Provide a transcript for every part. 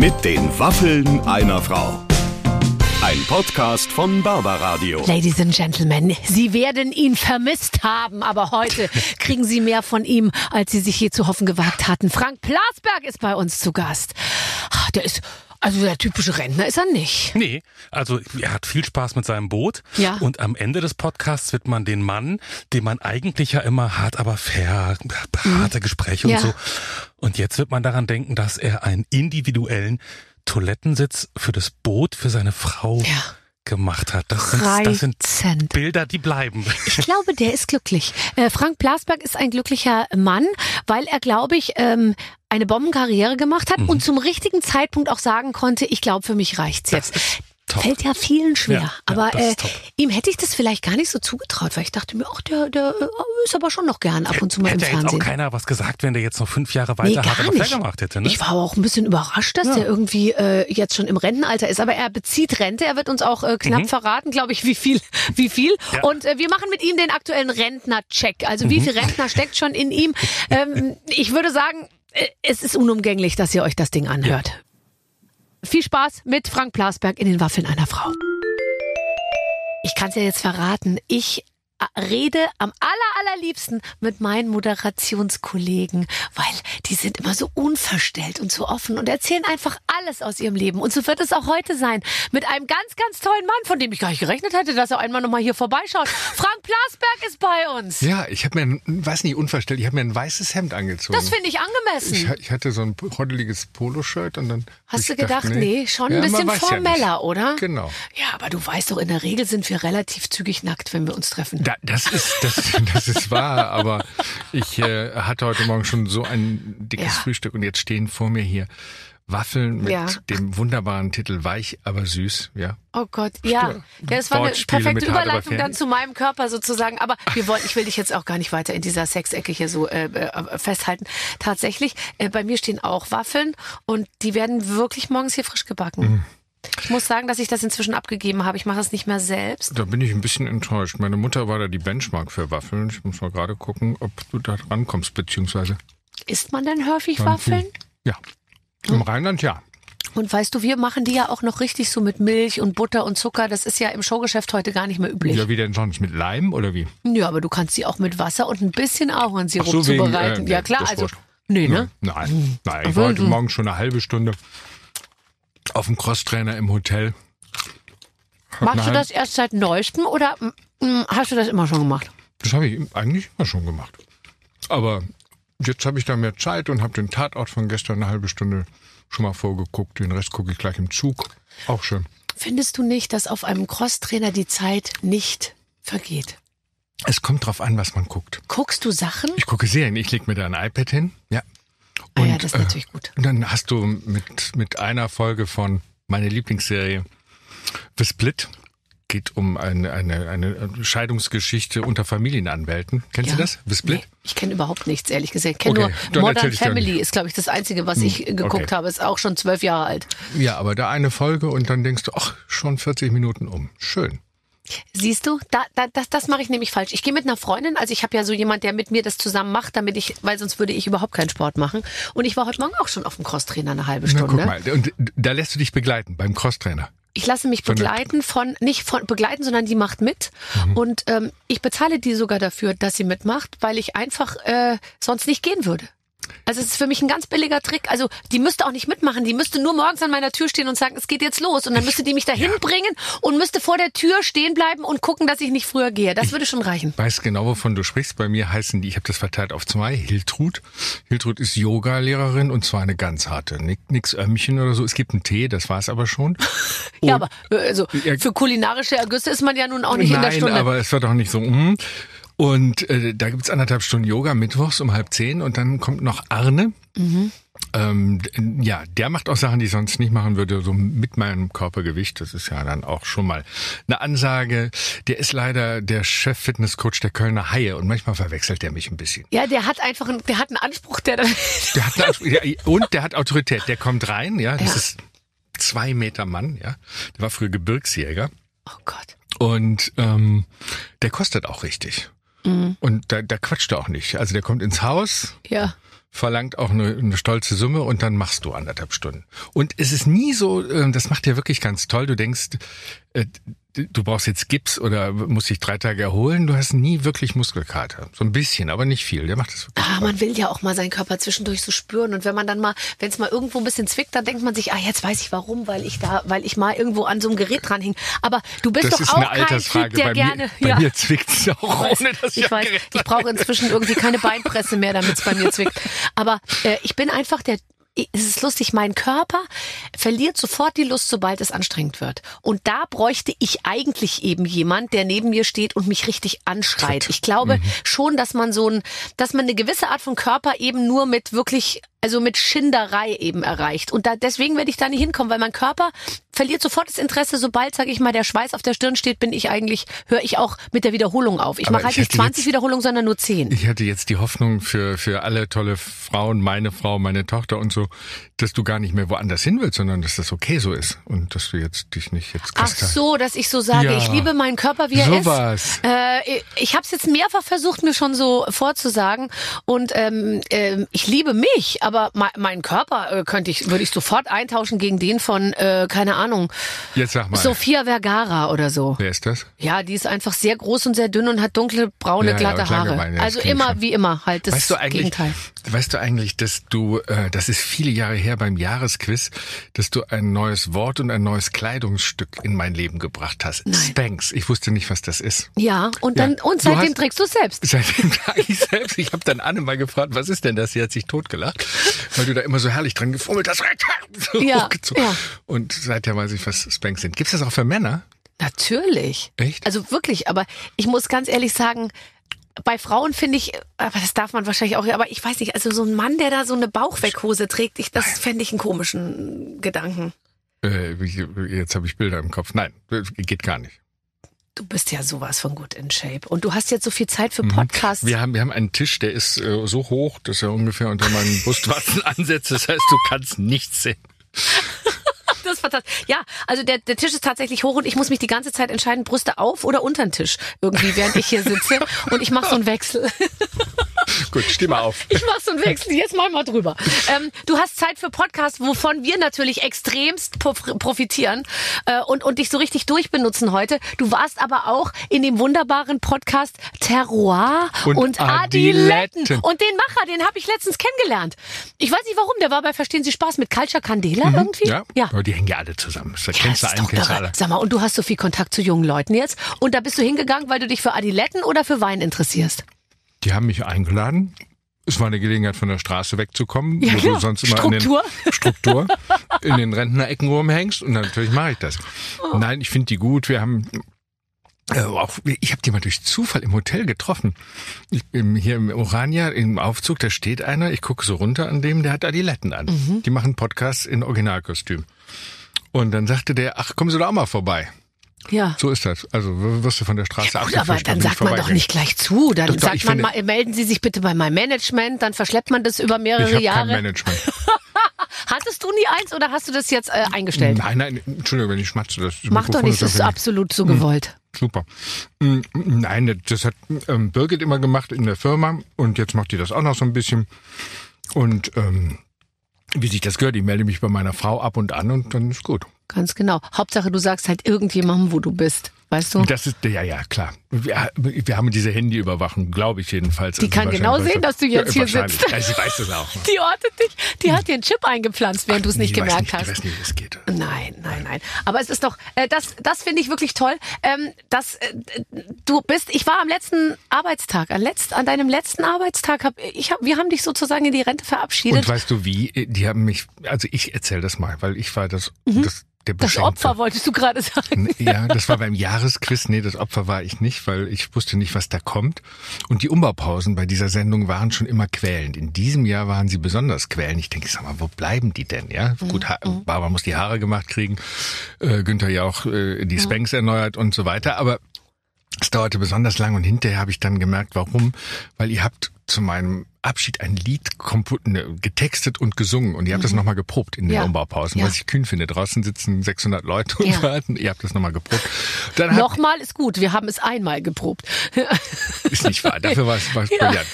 Mit den Waffeln einer Frau. Ein Podcast von Barbaradio. Ladies and Gentlemen, Sie werden ihn vermisst haben, aber heute kriegen Sie mehr von ihm, als Sie sich je zu hoffen gewagt hatten. Frank Plasberg ist bei uns zu Gast. Ah, Der ist, also der typische Rentner ist er nicht. Nee, also er hat viel Spaß mit seinem Boot. Ja. Und am Ende des Podcasts wird man den Mann, den man eigentlich ja immer hart, aber fair, harte Gespräche Mhm. Ja. und so. Und jetzt wird man daran denken, dass er einen individuellen Toilettensitz für das Boot für seine Frau Ja. Gemacht hat. Das sind, das sind. Bilder, die bleiben. Ich glaube, der ist glücklich. Äh, Frank Plasberg ist ein glücklicher Mann, weil er, glaube ich, ähm, eine Bombenkarriere gemacht hat Mhm. und zum richtigen Zeitpunkt auch sagen konnte, ich glaube, für mich reicht's jetzt. Top. Fällt ja vielen schwer. Ja, ja, aber das äh, ihm hätte ich das vielleicht gar nicht so zugetraut, weil ich dachte mir, ach, der, der äh, ist aber schon noch gern ab und zu mal im Hätte ja jetzt auch Fernsehen. keiner was gesagt, wenn der jetzt noch fünf Jahre Nee, weiter gar hart nicht. gemacht hätte. Ne? Ich war auch ein bisschen überrascht, dass Ja. der irgendwie äh, jetzt schon im Rentenalter ist. Aber er bezieht Rente. Er wird uns auch äh, knapp verraten, glaube ich, wie viel. Wie viel. Mhm. Ja. Und äh, wir machen mit ihm den aktuellen Rentner-Check. Also wie Mhm. viel Rentner steckt schon in ihm? Ähm, ich würde sagen, äh, es ist unumgänglich, dass ihr euch das Ding anhört. Viel Spaß mit Frank Plasberg in den Waffeln einer Frau. Ich kann es ja jetzt verraten. Ich rede am aller, allerliebsten mit meinen Moderationskollegen, weil die sind immer so unverstellt und so offen und erzählen einfach alles aus ihrem Leben. Und so wird es auch heute sein. Mit einem ganz, ganz tollen Mann, von dem ich gar nicht gerechnet hätte, dass er einmal nochmal hier vorbeischaut. Frank Plasberg ist bei uns. Ja, ich habe mir, ein, weiß nicht, unverstellt, ich habe mir ein weißes Hemd angezogen. Das finde ich angemessen. ich, ich hatte so ein roddeliges Poloshirt und dann. Hast du ich dachte, gedacht, nee, schon Ja, ein bisschen weiß ja formeller, oder? Genau. Ja, aber du weißt doch, in der Regel sind wir relativ zügig nackt, wenn wir uns treffen. Da, das ist das, das ist wahr, aber ich äh, hatte heute Morgen schon so ein dickes Ja. Frühstück und jetzt stehen vor mir hier Waffeln mit Ja. dem wunderbaren Titel Weich, aber süß, ja. Oh Gott, ja. ja das war eine perfekte Überleitung dann zu meinem Körper sozusagen. Aber wir wollen, ich will dich jetzt auch gar nicht weiter in dieser Sexecke hier so äh, äh, festhalten. Tatsächlich, äh, bei mir stehen auch Waffeln und die werden wirklich morgens hier frisch gebacken. Mhm. Ich muss sagen, dass ich das inzwischen abgegeben habe. Ich mache das nicht mehr selbst. Da bin ich ein bisschen enttäuscht. Meine Mutter war da die Benchmark für Waffeln. Ich muss mal gerade gucken, ob du da rankommst, beziehungsweise. Isst man denn häufig. Waffeln? Ja. Im Rheinland ja. Und weißt du, wir machen die ja auch noch richtig so mit Milch und Butter und Zucker. Das ist ja im Showgeschäft heute gar nicht mehr üblich. Ja, wie denn sonst? Mit Leim oder wie? Ja, aber du kannst sie auch mit Wasser und ein bisschen Ahornsirup so, wegen, zubereiten. äh, ja klar, also nee, ne? Nein, nein. Ich war heute Morgen schon eine halbe Stunde auf dem Crosstrainer im Hotel. Machst du das erst seit neuestem oder mm, mm, hast du das immer schon gemacht? Das habe ich eigentlich immer schon gemacht. Aber jetzt habe ich da mehr Zeit und habe den Tatort von gestern eine halbe Stunde schon mal vorgeguckt. Den Rest gucke ich gleich im Zug. Auch schön. Findest du nicht, dass auf einem Crosstrainer die Zeit nicht vergeht? Es kommt drauf an, was man guckt. Guckst du Sachen? Ich gucke Serien. Ich lege mir da ein iPad hin. Ja. Ah ja, das ist natürlich gut. Und dann hast du mit, mit einer Folge von meiner Lieblingsserie The Split. Geht um eine, eine, eine Scheidungsgeschichte unter Familienanwälten. Kennst Ja. du das? The Split? Nee, ich kenne überhaupt nichts, ehrlich gesagt. Ich kenne Okay, nur Modern Family, ist, glaube ich, das Einzige, was ich äh, geguckt okay. habe. Ist auch schon zwölf Jahre alt. Ja, aber da eine Folge und dann denkst du, ach, schon 40 Minuten um. Schön. Siehst du, da, da, das, das mache ich nämlich falsch. Ich gehe mit einer Freundin, also ich habe ja so jemand, der mit mir das zusammen macht, damit ich, weil sonst würde ich überhaupt keinen Sport machen. Und ich war heute Morgen auch schon auf dem Crosstrainer eine halbe Na, Stunde. guck mal. Und da lässt du dich begleiten beim Crosstrainer. Ich lasse mich begleiten von, nicht von begleiten, sondern die macht mit. Mhm. Und ähm, ich bezahle die sogar dafür, dass sie mitmacht, weil ich einfach äh, sonst nicht gehen würde. Also es ist für mich ein ganz billiger Trick. Also die müsste auch nicht mitmachen. Die müsste nur morgens an meiner Tür stehen und sagen, es geht jetzt los. Und dann müsste die mich dahin bringen und müsste vor der Tür stehen bleiben und gucken, dass ich nicht früher gehe. Das würde schon reichen. Weiß genau, wovon du sprichst. Bei mir heißen die, ich habe das verteilt auf zwei, Hiltrud. Hiltrud ist Yoga-Lehrerin und zwar eine ganz harte. Nix Ömmchen oder so. Es gibt einen Tee, das war's aber schon. ja, aber äh, also Ja, für kulinarische Ergüsse ist man ja nun auch nicht in der Nein, Stunde. aber es wird auch nicht so. Mm. Und äh, da gibt's anderthalb Stunden Yoga mittwochs um halb zehn und dann kommt noch Arne. Mhm. Ähm, ja, der macht auch Sachen, die ich sonst nicht machen würde, so mit meinem Körpergewicht. Das ist ja dann auch schon mal eine Ansage. Der ist leider der Chef-Fitnesscoach der Kölner Haie und manchmal verwechselt er mich ein bisschen. ja, der hat einfach einen, der hat einen Anspruch, der dann Der hat eine Anspruch- ja, und der hat Autorität. Der kommt rein, ja, das Ja. ist zwei Meter Mann, ja. Der war früher Gebirgsjäger. Oh Gott. Und ähm, der kostet auch richtig. Mhm. Und da, da quatscht er auch nicht. Also der kommt ins Haus, Ja. verlangt auch eine, eine stolze Summe und dann machst du anderthalb Stunden. Und es ist nie so, äh, das macht dir wirklich ganz toll. Du denkst, äh, du brauchst jetzt Gips oder musst dich drei Tage erholen. Du hast nie wirklich Muskelkater. So ein bisschen, aber nicht viel. Der macht das wirklich. Ah, man will ja auch mal seinen Körper zwischendurch so spüren. Und wenn man dann mal, wenn es mal irgendwo ein bisschen zwickt, dann denkt man sich, ah, jetzt weiß ich warum, weil ich da, weil ich mal irgendwo an so einem Gerät dran hing. Aber du bist das doch ist auch eine kein Altersfrage. Typ, der bei gerne. mir, bei ja. mir zwickt's auch, ohne dass ich Ich weiß, ich brauche inzwischen irgendwie keine Beinpresse mehr, damit es bei mir zwickt. Aber äh, ich bin einfach der es ist lustig, mein Körper verliert sofort die Lust, sobald es anstrengend wird. Und da bräuchte ich eigentlich eben jemand, der neben mir steht und mich richtig anschreit. Ich glaube Mhm. schon, dass man so ein, dass man eine gewisse Art von Körper eben nur mit wirklich, also mit Schinderei eben erreicht. Und da, deswegen werde ich da nicht hinkommen, weil mein Körper verliert sofort das Interesse, sobald, sage ich mal, der Schweiß auf der Stirn steht, bin ich eigentlich, höre ich auch mit der Wiederholung auf. Ich mache halt ich nicht hätte 20 jetzt- Wiederholungen, sondern nur 10. Ich hatte jetzt die Hoffnung für, für alle tolle Frauen, meine Frau, meine Tochter und so, dass du gar nicht mehr woanders hin willst, sondern dass das okay so ist und dass du jetzt dich nicht jetzt Ach so, dass ich so sage, Ja. ich liebe meinen Körper, wie er Sowas. ist. Äh, ich habe es jetzt mehrfach versucht, mir schon so vorzusagen. Und ähm, ähm, ich liebe mich, aber me meinen Körper äh, könnte ich, würde ich sofort eintauschen gegen den von, äh, keine Ahnung, Jetzt sag mal, Sofia Vergara oder so. wer ist das? Ja, die ist einfach sehr groß und sehr dünn und hat dunkle, braune, Ja, ja, glatte lange Haare. Das also immer schon. wie immer halt das weißt du eigentlich, Gegenteil. Weißt du eigentlich, dass du, äh, das ist viele Jahre her beim Jahresquiz, dass du ein neues Wort und ein neues Kleidungsstück in mein Leben gebracht hast. Nein. Spanx. Ich wusste nicht, was das ist. Ja, und Ja. dann und Du seitdem hast- trägst du es selbst. Seitdem trage ich selbst. Ich habe dann Anne mal gefragt, was ist denn das? Sie hat sich totgelacht, weil du da immer so herrlich dran gefummelt hast. So Ja, hochgezogen. ja. Und seither weiß ich, was Spanks sind. Gibt's das auch für Männer? Natürlich. Echt? Also wirklich, aber ich muss ganz ehrlich sagen, bei Frauen finde ich, aber das darf man wahrscheinlich auch, aber ich weiß nicht, also so ein Mann, der da so eine Bauchweghose trägt, ich, das fände ich einen komischen Gedanken. Äh, jetzt habe ich Bilder im Kopf. Nein, geht gar nicht. Du bist ja sowas von gut in Shape. Und du hast jetzt so viel Zeit für Podcasts. Mhm. Wir haben, wir haben einen Tisch, der ist äh, so hoch, dass er ungefähr unter meinen Brustwarzen ansetzt. Das heißt, du kannst nichts sehen. Das ist fantastisch. Ja, also der, der Tisch ist tatsächlich hoch und ich muss mich die ganze Zeit entscheiden, Brüste auf oder unter den Tisch. Irgendwie, während ich hier sitze. Und ich mache so einen Wechsel. Gut, steh mal auf. Ich mach so einen Wechsel, jetzt mal mal drüber. Ähm, du hast Zeit für Podcasts, wovon wir natürlich extremst prof- profitieren äh, und, und dich so richtig durchbenutzen heute. Du warst aber auch in dem wunderbaren Podcast Terroir und, Und Adiletten. Adiletten. Und den Macher, den habe ich letztens kennengelernt. Ich weiß nicht warum, der war bei Verstehen Sie Spaß mit Culture Candela irgendwie. Ja, ja. aber die hängen ja alle zusammen. Da Ja, kennst du das einen, kennst du alle. Sag mal, und du hast so viel Kontakt zu jungen Leuten jetzt. Und da bist du hingegangen, weil du dich für Adiletten oder für Wein interessierst. Die haben mich eingeladen. Es war eine Gelegenheit, von der Straße wegzukommen, Ja, wo klar. du sonst immer Struktur. in den Struktur in den Rentnerecken rumhängst. Und natürlich mache ich das. Oh. Nein, ich finde die gut. Wir haben äh, auch, ich habe die mal durch Zufall im Hotel getroffen. Ich bin hier im Orania im Aufzug, da steht einer. Ich gucke so runter an dem, der hat Adiletten an. Mhm. Die machen Podcasts in Originalkostüm. Und dann sagte der, ach, kommen Sie doch auch mal vorbei. Ja. So ist das. Also wirst du von der Straße Gut, abgefischt, aber dann ich sagt man doch nicht gleich zu. Dann Doch, doch, sagt ich man finde- mal, melden Sie sich bitte bei meinem Management, dann verschleppt man das über Ich mehrere kein Jahre. Management. Hattest du nie eins oder hast du das jetzt äh, eingestellt? Nein, nein, Entschuldigung, wenn ich schmatze. Das Mach doch Mikrofon nicht, das ist absolut so gewollt. Super. Mm, Nein, das hat ähm, Birgit immer gemacht in der Firma und jetzt macht die das auch noch so ein bisschen. Und ähm, wie sich das gehört, ich melde mich bei meiner Frau ab und an und dann ist gut. Ganz genau. Hauptsache, du sagst halt irgendjemandem, wo du bist. Weißt du? Das ist, ja, ja, klar. Wir, wir haben diese Handyüberwachung, glaube ich jedenfalls. Die kann genau sehen, dass du jetzt hier wahrscheinlich. sitzt. Ja, sie weiß das auch. Die ortet dich, die hat dir einen Chip eingepflanzt, während du es nicht gemerkt nicht, hast. Die weiß nicht, wie es geht. Nein, nein, nein. Aber es ist doch, äh, das, das finde ich wirklich toll. Ähm, dass äh, du bist, ich war am letzten Arbeitstag, an, letzt, an deinem letzten Arbeitstag, hab, ich hab, wir haben dich sozusagen in die Rente verabschiedet. Und weißt du wie? Die haben mich, also ich erzähle das mal, weil ich war das, das der Mhm. das. Opfer wolltest du gerade sagen. Ja, das war beim Jahresquiz. Nee, das Opfer war ich nicht, weil ich wusste nicht, was da kommt. Und die Umbaupausen bei dieser Sendung waren schon immer quälend. In diesem Jahr waren sie besonders quälend. Ich denke, sag mal, wo bleiben die denn? Ja, gut, ha Barbara muss die Haare gemacht kriegen, äh, Günther ja auch äh, die Spanks erneuert und so weiter. Aber es dauerte besonders lang und hinterher habe ich dann gemerkt, warum. Weil ihr habt zu meinem Abschied ein Lied ne, getextet und gesungen und ihr habt das nochmal geprobt in den Ja. Umbaupausen, Ja. was ich kühn finde. Draußen sitzen 600 Leute und Ja. warten. Ihr habt das nochmal geprobt. Dann Nochmal ist gut, wir haben es einmal geprobt. ist nicht wahr. Dafür war es, war es brillant.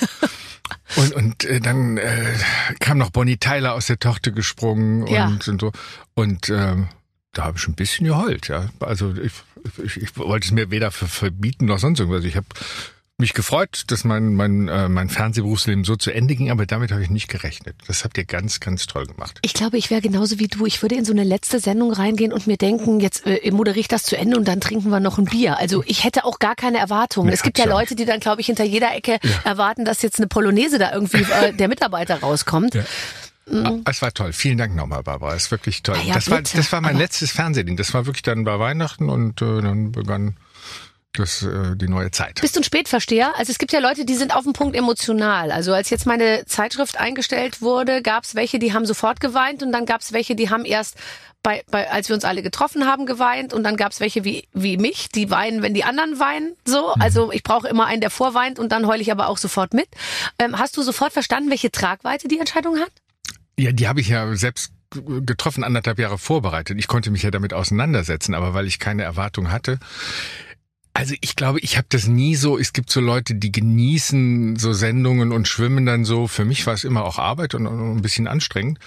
Und, und äh, dann äh, kam noch Bonnie Tyler aus der Tochter gesprungen und, Ja. und so. Und ähm, da habe ich ein bisschen geheult, ja. Also ich, ich, ich wollte es mir weder ver- verbieten noch sonst irgendwas. Ich habe mich gefreut, dass mein mein äh, mein Fernsehberufsleben so zu Ende ging, aber damit habe ich nicht gerechnet. Das habt ihr ganz ganz toll gemacht. Ich glaube, ich wäre genauso wie du. Ich würde in so eine letzte Sendung reingehen und mir denken, jetzt äh, moderiere ich das zu Ende und dann trinken wir noch ein Bier. Also ich hätte auch gar keine Erwartungen. Nee, es gibt ja ja Leute, die dann, glaube ich, hinter jeder Ecke erwarten, dass jetzt eine Polonaise da irgendwie äh, der Mitarbeiter rauskommt. Ja. Ah, Es war toll. Vielen Dank nochmal, Barbara. Es ist wirklich toll. Ja, das war bitte. das war mein Aber- letztes Fernsehding. Das war wirklich dann bei Weihnachten und äh, dann begann das äh, die neue Zeit. Bist du ein Spätversteher? Also es gibt ja Leute, die sind auf dem Punkt emotional. Also als jetzt meine Zeitschrift eingestellt wurde, gab es welche, die haben sofort geweint und dann gab es welche, die haben erst bei, bei, als wir uns alle getroffen haben, geweint und dann gab es welche wie, wie mich, die weinen, wenn die anderen weinen. So, also ich brauche immer einen, der vorweint und dann heule ich aber auch sofort mit. Ähm, hast du sofort verstanden, welche Tragweite die Entscheidung hat? Ja, die habe ich ja selbst getroffen, anderthalb Jahre vorbereitet. Ich konnte mich ja damit auseinandersetzen, aber weil ich keine Erwartung hatte. Also ich glaube, ich habe das nie so. Es gibt so Leute, die genießen so Sendungen und schwimmen dann so. Für mich war es immer auch Arbeit und, und ein bisschen anstrengend.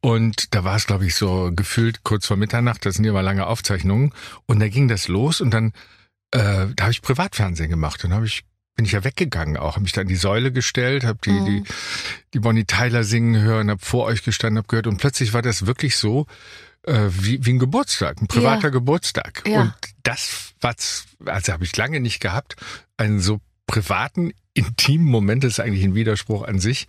Und da war es, glaube ich, so gefühlt kurz vor Mitternacht. Das sind ja immer lange Aufzeichnungen. Und da ging das los und dann äh, da habe ich Privatfernsehen gemacht. Dann habe ich bin ich ja weggegangen auch, habe mich da an die Säule gestellt, habe die, Mhm. die die Bonnie Tyler singen hören, habe vor euch gestanden, habe gehört und plötzlich war das wirklich so äh, wie, wie ein Geburtstag, ein privater Ja. Geburtstag. Ja. Und das was also habe ich lange nicht gehabt, einen so privaten intimen Moment, das ist eigentlich ein Widerspruch an sich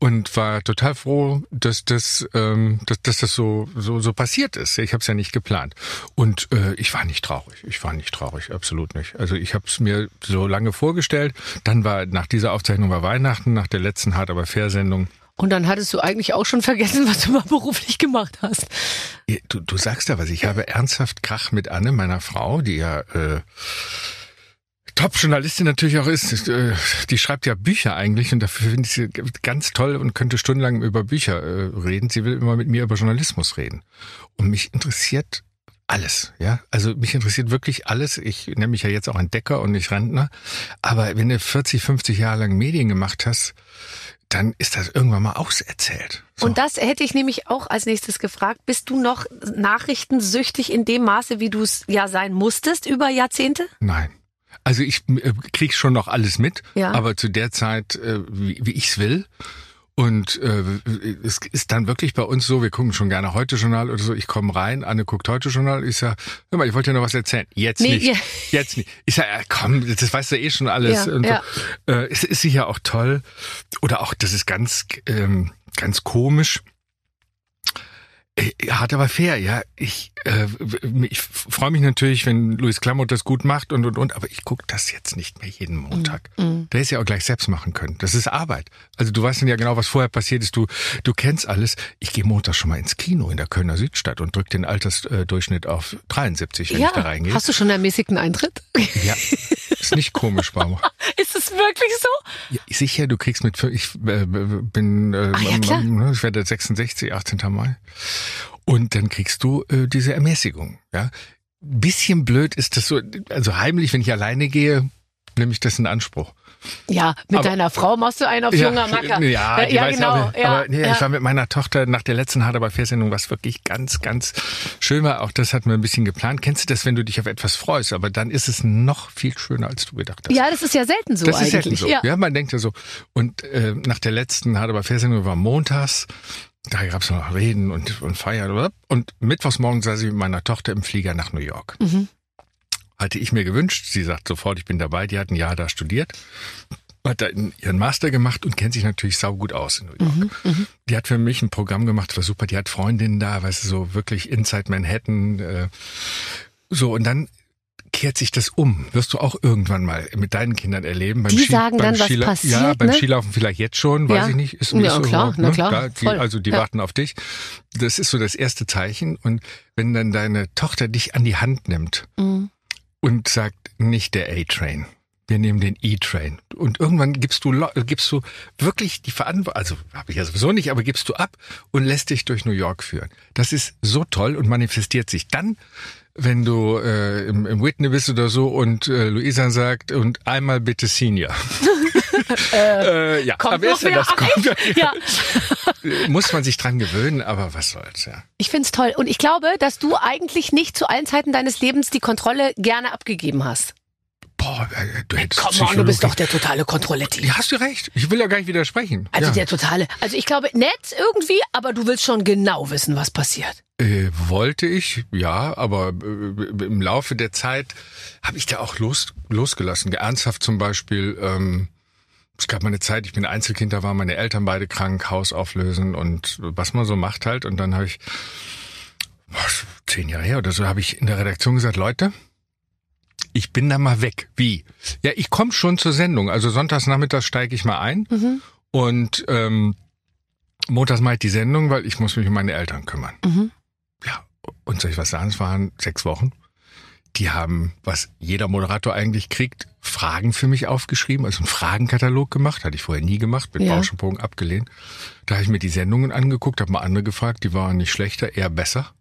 und war total froh, dass das, ähm, dass, dass das so, so, so passiert ist. Ich habe es ja nicht geplant. Und äh, ich war nicht traurig. Ich war nicht traurig, absolut nicht. Also ich habe es mir so lange vorgestellt. Dann war nach dieser Aufzeichnung war Weihnachten, nach der letzten Hart aber fair Sendung. Und dann hattest du eigentlich auch schon vergessen, was du mal beruflich gemacht hast. Du, du sagst da was. Ich habe ernsthaft Krach mit Anne, meiner Frau, die ja äh, Top-Journalistin natürlich auch ist. Äh, Die schreibt ja Bücher eigentlich und dafür finde ich sie ganz toll und könnte stundenlang über Bücher äh, reden. Sie will immer mit mir über Journalismus reden. Und mich interessiert alles, ja. Also mich interessiert wirklich alles. Ich nenne mich ja jetzt auch Entdecker und nicht Rentner. Aber wenn du 40, 50 Jahre lang Medien gemacht hast, dann ist das irgendwann mal auserzählt. So. Und das hätte ich nämlich auch als nächstes gefragt. Bist du noch nachrichtensüchtig in dem Maße, wie du es ja sein musstest über Jahrzehnte? Nein. Also ich äh, krieg schon noch alles mit, Ja. aber zu der Zeit, äh, wie, wie ich's will. Und äh, es ist dann wirklich bei uns so, wir gucken schon gerne Heute-Journal oder so. Ich komme rein, Anne guckt Heute-Journal. Ich sag, hör mal, ich wollte dir noch was erzählen. Jetzt Nee, nicht. ja. Jetzt nicht. Ich sag, ja, komm, das weißt du eh schon alles. Ja, und ja. So. Äh, es ist sicher auch toll. Oder auch, das ist ganz, ähm, ganz komisch. Äh, Hart aber fair, ja. Ich, ich freue mich natürlich, wenn Luis Klamotte das gut macht und und und, aber ich gucke das jetzt nicht mehr jeden Montag. Mhm. Der ist ja auch gleich selbst machen können. Das ist Arbeit. Also du weißt dann ja genau, was vorher passiert ist. Du, du kennst alles. Ich gehe Montag schon mal ins Kino in der Kölner Südstadt und drück den Altersdurchschnitt auf 73, wenn ich da reingehe. Hast du schon ermäßigten Eintritt? Ja, ist nicht komisch, Barbara. Ist es wirklich so? Ja, sicher, du kriegst mit, ich äh, bin, äh, Ah, ja, ne, ich werde 66, 18. Mai. Und dann kriegst du äh, diese Ermäßigung. Ja, bisschen blöd ist das so, also heimlich, wenn ich alleine gehe, nehme ich das in Anspruch. Ja, mit Aber- deiner Frau machst du einen auf junger Macker. Ja, ja weiß genau. auch, ja, aber nee, ja. ich war mit meiner Tochter nach der letzten Hard aber Fairsendung, was wirklich ganz, ganz schön war. Auch das hatten wir ein bisschen geplant. Kennst du das, wenn du dich auf etwas freust, aber dann ist es noch viel schöner, als du gedacht hast. ja, das ist ja selten so Das eigentlich. ist selten so. Ja. Ja. man denkt ja so. Und äh, nach der letzten Hard aber Fairsendung war montags. Da gab es noch Reden und, und Feiern. Und mittwochs morgens saß ich mit meiner Tochter im Flieger nach New York. Mhm. Hatte ich mir gewünscht. Sie sagt sofort, ich bin dabei. Die hat ein Jahr da studiert. Hat da ihren Master gemacht und kennt sich natürlich saugut aus in New York. Mhm, Die hat für mich ein Programm gemacht, war super. Die hat Freundinnen da, weißt du, so wirklich Inside Manhattan. Äh, so, und dann kehrt sich das um. Wirst du auch irgendwann mal mit deinen Kindern erleben. Beim Die Ski, sagen beim dann, was Skila- passiert, Ja, beim ne? Skilaufen vielleicht jetzt schon, weiß Ja. ich nicht. Ist Ja, so klar, na ne? klar, Da, die, also die Ja. warten auf dich. Das ist so das erste Zeichen. Und wenn dann deine Tochter dich an die Hand nimmt Mhm. und sagt, nicht der A-Train. Wir nehmen den E-Train. Und irgendwann gibst du, gibst du wirklich die Verantwortung, also habe ich ja sowieso nicht, aber gibst du ab und lässt dich durch New York führen. Das ist so toll und manifestiert sich dann, wenn du äh, im, im Whitney bist oder so und äh, Luisa sagt, und einmal bitte Senior. äh, ja, Kommt aber noch wer das? Kommt? Ja. Muss man sich dran gewöhnen, aber was soll's, ja. Ich find's toll. Und ich glaube, dass du eigentlich nicht zu allen Zeiten deines Lebens die Kontrolle gerne abgegeben hast. Boah, äh, du hättest Komm on, du bist Psychologie- doch der totale Kontrolletti. Ja, hast du recht. Ich will ja gar nicht widersprechen. Also ja. der totale. Also ich glaube, nett irgendwie, aber du willst schon genau wissen, was passiert. Äh, wollte ich, ja, aber äh, im Laufe der Zeit habe ich da auch los, losgelassen. Ernsthaft zum Beispiel, ähm, es gab mal eine Zeit, ich bin Einzelkind, da waren meine Eltern beide krank, Haus auflösen und was man so macht halt. Und dann habe ich, was, zehn Jahre her oder so, habe ich in der Redaktion gesagt, Leute, ich bin da mal weg. Wie? Ja, ich komme schon zur Sendung. Also sonntags nachmittags steige ich mal ein Mhm. und ähm, montags mache ich die Sendung, weil ich muss mich um meine Eltern kümmern. Mhm. Ja, und soll ich was sagen? Es waren sechs Wochen. Die haben, was jeder Moderator eigentlich kriegt, Fragen für mich aufgeschrieben, also einen Fragenkatalog gemacht, hatte ich vorher nie gemacht, mit Ja. Bauschenbogen abgelehnt. Da habe ich mir die Sendungen angeguckt, habe mal andere gefragt, die waren nicht schlechter, eher besser.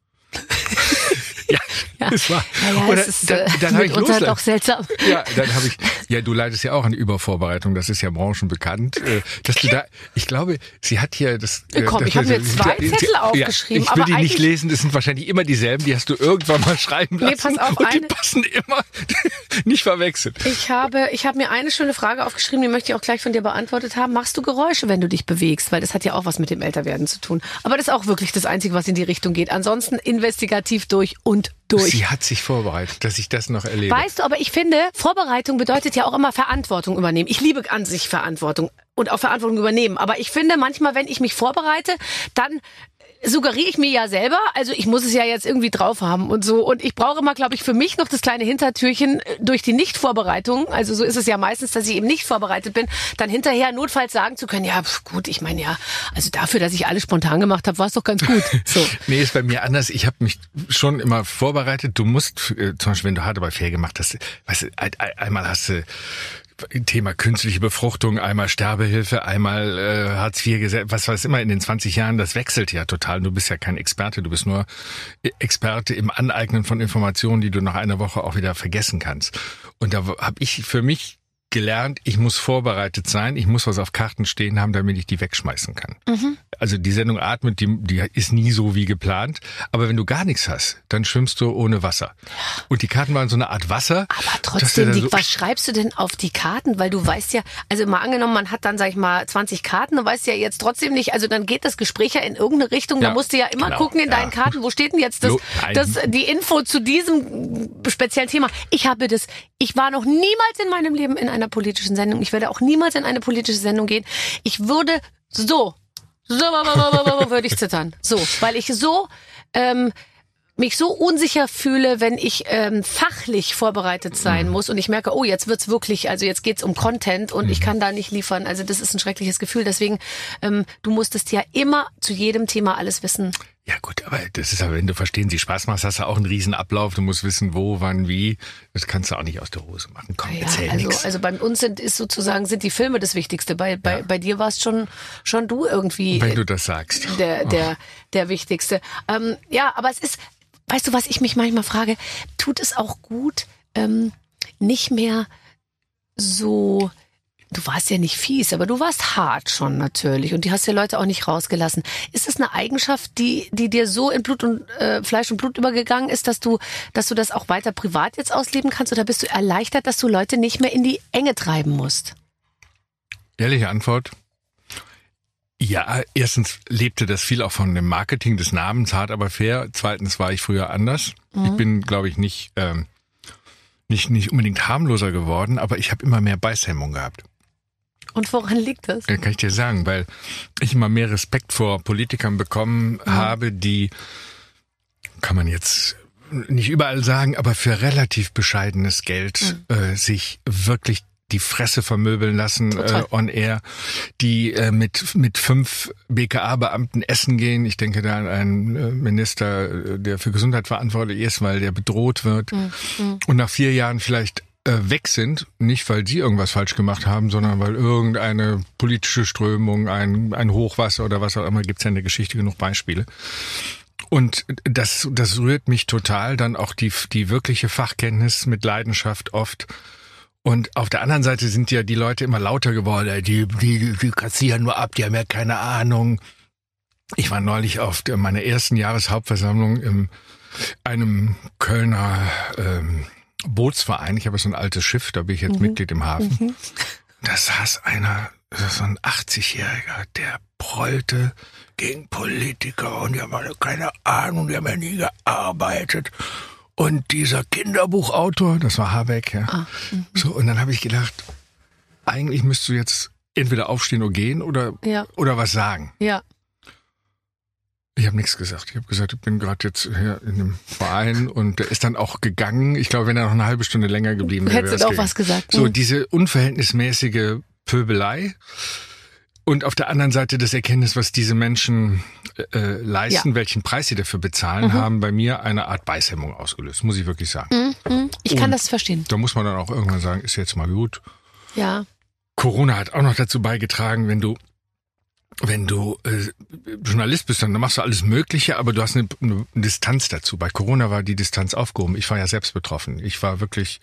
Ja, Ja. das war. Ja, ja, Oder es ist dann, äh, dann habe ich mitunter losla- doch seltsam. ja, dann habe ich, ja, du leidest ja auch an Übervorbereitung, das ist ja branchenbekannt, äh, dass du da, ich glaube, sie hat hier das. äh, Komm, das ich hab mir zwei Zettel ja, aufgeschrieben, Ich will aber die nicht lesen, das sind wahrscheinlich immer dieselben, die hast du irgendwann mal schreiben Nee, lassen. pass auf, und die eine- passen immer, nicht verwechseln. Ich habe, ich habe mir eine schöne Frage aufgeschrieben, die möchte ich auch gleich von dir beantwortet haben. Machst du Geräusche, wenn du dich bewegst? Weil das hat ja auch was mit dem Älterwerden zu tun. Aber das ist auch wirklich das Einzige, was in die Richtung geht. Ansonsten investigativ durch und durch. Sie hat sich vorbereitet, dass ich das noch erlebe. Weißt du, aber ich finde, Vorbereitung bedeutet ja auch immer Verantwortung übernehmen. Ich liebe an sich Verantwortung und auch Verantwortung übernehmen. Aber ich finde manchmal, wenn ich mich vorbereite, dann suggeriere ich mir ja selber, also ich muss es ja jetzt irgendwie drauf haben und so. Und ich brauche immer, glaube ich, für mich noch das kleine Hintertürchen äh, durch die Nichtvorbereitung. Also so ist es ja meistens, dass ich eben nicht vorbereitet bin, dann hinterher notfalls sagen zu können, ja pf, gut, ich meine ja, also dafür, dass ich alles spontan gemacht habe, war es doch ganz gut. So. Nee, ist bei mir anders. Ich habe mich schon immer vorbereitet. Du musst, äh, zum Beispiel, wenn du hart aber fair gemacht hast, weißt du, ein, ein- einmal hast du Thema künstliche Befruchtung, einmal Sterbehilfe, einmal äh, Hartz IV Gesetz, was weiß immer in den 20 Jahren, das wechselt ja total. Du bist ja kein Experte, du bist nur Experte im Aneignen von Informationen, die du nach einer Woche auch wieder vergessen kannst. Und da habe ich für mich gelernt, ich muss vorbereitet sein, ich muss was auf Karten stehen haben, damit ich die wegschmeißen kann. Also die Sendung Atmet, die, die ist nie so wie geplant. Aber wenn du gar nichts hast, dann schwimmst du ohne Wasser. Und die Karten waren so eine Art Wasser. Aber trotzdem, die, so- was schreibst du denn auf die Karten? Weil du weißt ja, also mal angenommen, man hat dann, sag ich mal, 20 Karten, du weißt ja jetzt trotzdem nicht, also dann geht das Gespräch ja in irgendeine Richtung, da Ja, musst du ja immer genau, gucken in ja. deinen Karten, wo steht denn jetzt das, das, die Info zu diesem speziellen Thema. Ich habe das, ich war noch niemals in meinem Leben in einer politischen Sendung, ich werde auch niemals in eine politische Sendung gehen. Ich würde so, so würde ich zittern. So, weil ich so, ähm, mich so unsicher fühle, wenn ich ähm, fachlich vorbereitet sein muss und ich merke, oh, jetzt wird's wirklich, also jetzt geht's um Content und ich kann da nicht liefern. Also das ist ein schreckliches Gefühl. Deswegen, ähm, du musstest ja immer zu jedem Thema alles wissen. Ja gut, aber das ist aber, wenn du verstehen Sie Spaß machst, hast du auch einen riesen Ablauf. Du musst wissen, wo, wann, wie. Das kannst du auch nicht aus der Hose machen. Komm, Ja, erzähl also, nix. also bei uns sind ist sozusagen sind die Filme das Wichtigste. Bei bei, bei dir warst schon schon du irgendwie wenn du das sagst. der, der, der wichtigste. Ähm, ja, aber es ist, weißt du, was ich mich manchmal frage, tut es auch gut, ähm, nicht mehr so, du warst ja nicht fies, aber du warst hart schon natürlich und die hast ja Leute auch nicht rausgelassen. Ist es eine Eigenschaft, die, die dir so in Blut und äh, Fleisch und Blut übergegangen ist, dass du, dass du das auch weiter privat jetzt ausleben kannst oder bist du erleichtert, dass du Leute nicht mehr in die Enge treiben musst? Ehrliche Antwort. Ja, erstens lebte das viel auch von dem Marketing des Namens, hart aber fair. Zweitens war ich früher anders. Ich bin, glaube ich, nicht, ähm, nicht, nicht unbedingt harmloser geworden, aber ich habe immer mehr Beißhemmung gehabt. Und woran liegt das? Ja, kann ich dir sagen, weil ich immer mehr Respekt vor Politikern bekommen habe, die, kann man jetzt nicht überall sagen, aber für relativ bescheidenes Geld äh, sich wirklich die Fresse vermöbeln lassen Total. äh, on air, die äh, mit mit fünf BKA-Beamten essen gehen. Ich denke da an einen äh, Minister, äh, der für Gesundheit verantwortlich ist, weil der bedroht wird und nach vier Jahren vielleicht äh, weg sind, nicht weil sie irgendwas falsch gemacht haben, sondern weil irgendeine politische Strömung, ein, ein Hochwasser oder was auch immer, gibt's ja in der Geschichte genug Beispiele. Und das, das rührt mich total, dann auch die, die wirkliche Fachkenntnis mit Leidenschaft oft. Und auf der anderen Seite sind ja die Leute immer lauter geworden. Die, die, die kassieren nur ab, die haben ja keine Ahnung. Ich war neulich auf meiner ersten Jahreshauptversammlung in einem Kölner ähm, Bootsverein. Ich habe so ein altes Schiff, da bin ich jetzt Mitglied im Hafen. Da saß einer, so ein 80-Jähriger, der prollte gegen Politiker und die haben alle keine Ahnung, die haben ja nie gearbeitet. Und dieser Kinderbuchautor, das war Habeck, ja. so, und dann habe ich gedacht, eigentlich müsstest du jetzt entweder aufstehen und gehen oder, Ja. oder was sagen. Ja. Ich habe nichts gesagt. Ich habe gesagt, ich bin gerade jetzt hier in einem Verein und der ist dann auch gegangen. Ich glaube, wenn er noch eine halbe Stunde länger geblieben wäre, Hättest du es was gesagt. So, Mhm. diese unverhältnismäßige Pöbelei und auf der anderen Seite das Erkenntnis, was diese Menschen äh, leisten, welchen Preis sie dafür bezahlen, Mhm. haben bei mir eine Art Beißhemmung ausgelöst, muss ich wirklich sagen. Mhm. Ich kann Und- das verstehen. Da muss man dann auch irgendwann sagen, ist jetzt mal gut. Ja. Corona hat auch noch dazu beigetragen, wenn du wenn du äh, Journalist bist, dann machst du alles Mögliche, aber du hast eine, eine Distanz dazu. Bei Corona war die Distanz aufgehoben. Ich war ja selbst betroffen. Ich war wirklich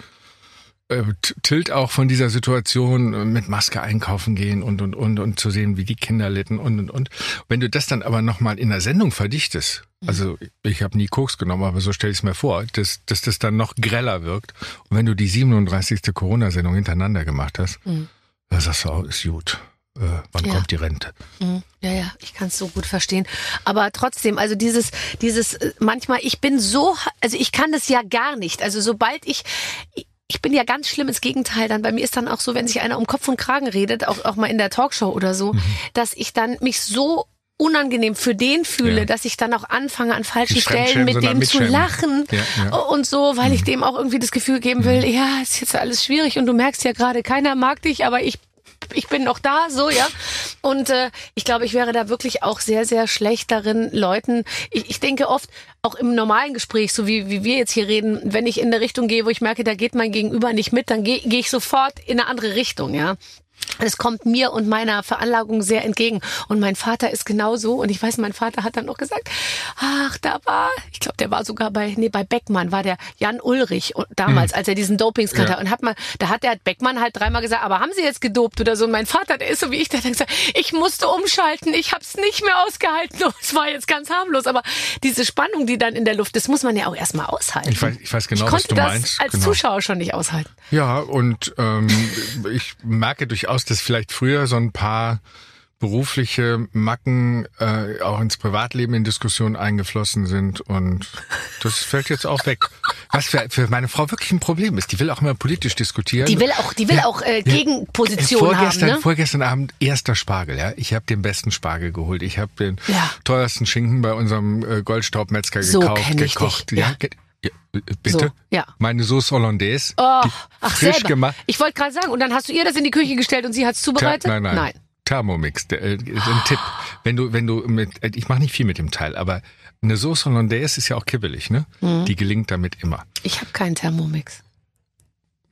äh, tilt auch von dieser Situation äh, mit Maske einkaufen gehen und und und und zu sehen, wie die Kinder litten und und und. Wenn du das dann aber nochmal in der Sendung verdichtest, also ich habe nie Koks genommen, aber so stell ich es mir vor, dass, dass das dann noch greller wirkt. Und wenn du die 37. Corona-Sendung hintereinander gemacht hast, da sagst du, oh, ist gut. Äh, wann Ja. kommt die Rente? Mhm. Ja, ja, ich kann es so gut verstehen. Aber trotzdem, also dieses, dieses, äh, manchmal, ich bin so, also ich kann das ja gar nicht. Also sobald ich, ich- ich bin ja ganz schlimm ins Gegenteil. Dann bei mir ist dann auch so, wenn sich einer um Kopf und Kragen redet, auch, auch mal in der Talkshow oder so, Mhm. dass ich dann mich so unangenehm für den fühle, Ja. dass ich dann auch anfange, an falschen Stellen mit dem zu lachen Ja, ja. und so, weil ich Mhm. dem auch irgendwie das Gefühl geben will, ja, ist jetzt alles schwierig und du merkst ja gerade, keiner mag dich, aber ich ich bin noch da, so, ja. Und äh, ich glaube, ich wäre da wirklich auch sehr, sehr schlecht darin, Leuten, ich, ich denke oft, auch im normalen Gespräch, so wie, wie wir jetzt hier reden, wenn ich in eine Richtung gehe, wo ich merke, da geht mein Gegenüber nicht mit, dann gehe geh ich sofort in eine andere Richtung, ja. Es kommt mir und meiner Veranlagung sehr entgegen. Und mein Vater ist genauso. Und ich weiß, mein Vater hat dann noch gesagt, ach, da war, ich glaube, der war sogar bei, nee, bei Beckmann war der Jan Ulrich und damals, als er diesen Dopingskandal Ja. und hat mal, da hat der Beckmann halt dreimal gesagt, aber haben Sie jetzt gedopt oder so? Und mein Vater, der ist so wie ich, der hat gesagt, ich musste umschalten, ich habe es nicht mehr ausgehalten. Und Es war jetzt ganz harmlos. Aber diese Spannung, die dann in der Luft ist, muss man ja auch erstmal aushalten. Ich weiß, ich weiß genau, ich was konnte du das meinst. als genau. Zuschauer schon nicht aushalten. Ja, und ähm, ich merke durchaus, dass vielleicht früher so ein paar berufliche Macken äh, auch ins Privatleben in Diskussionen eingeflossen sind und das fällt jetzt auch weg. Was für, für meine Frau wirklich ein Problem ist. Die will auch immer politisch diskutieren. Die will auch, die will auch äh, Gegenposition haben, vorgestern, ne? vorgestern Abend erster Spargel, ja. Ich habe den besten Spargel geholt. Ich habe den Ja. teuersten Schinken bei unserem äh, Goldstaubmetzger So gekauft, ich gekocht. dich, Ja, ja. Ja, bitte. So, ja. Meine Sauce Hollandaise, Oh, ach, frisch selber. gemacht. Ich wollte gerade sagen, und dann hast du ihr das in die Küche gestellt und sie hat's zubereitet? Ther- nein, nein. Nein. Thermomix, der, äh, ist ein Tipp. Wenn du, wenn du mit, äh, ich mache nicht viel mit dem Teil, aber eine Sauce Hollandaise ist ja auch kibbelig, ne? Mhm. Die gelingt damit immer. Ich habe keinen Thermomix.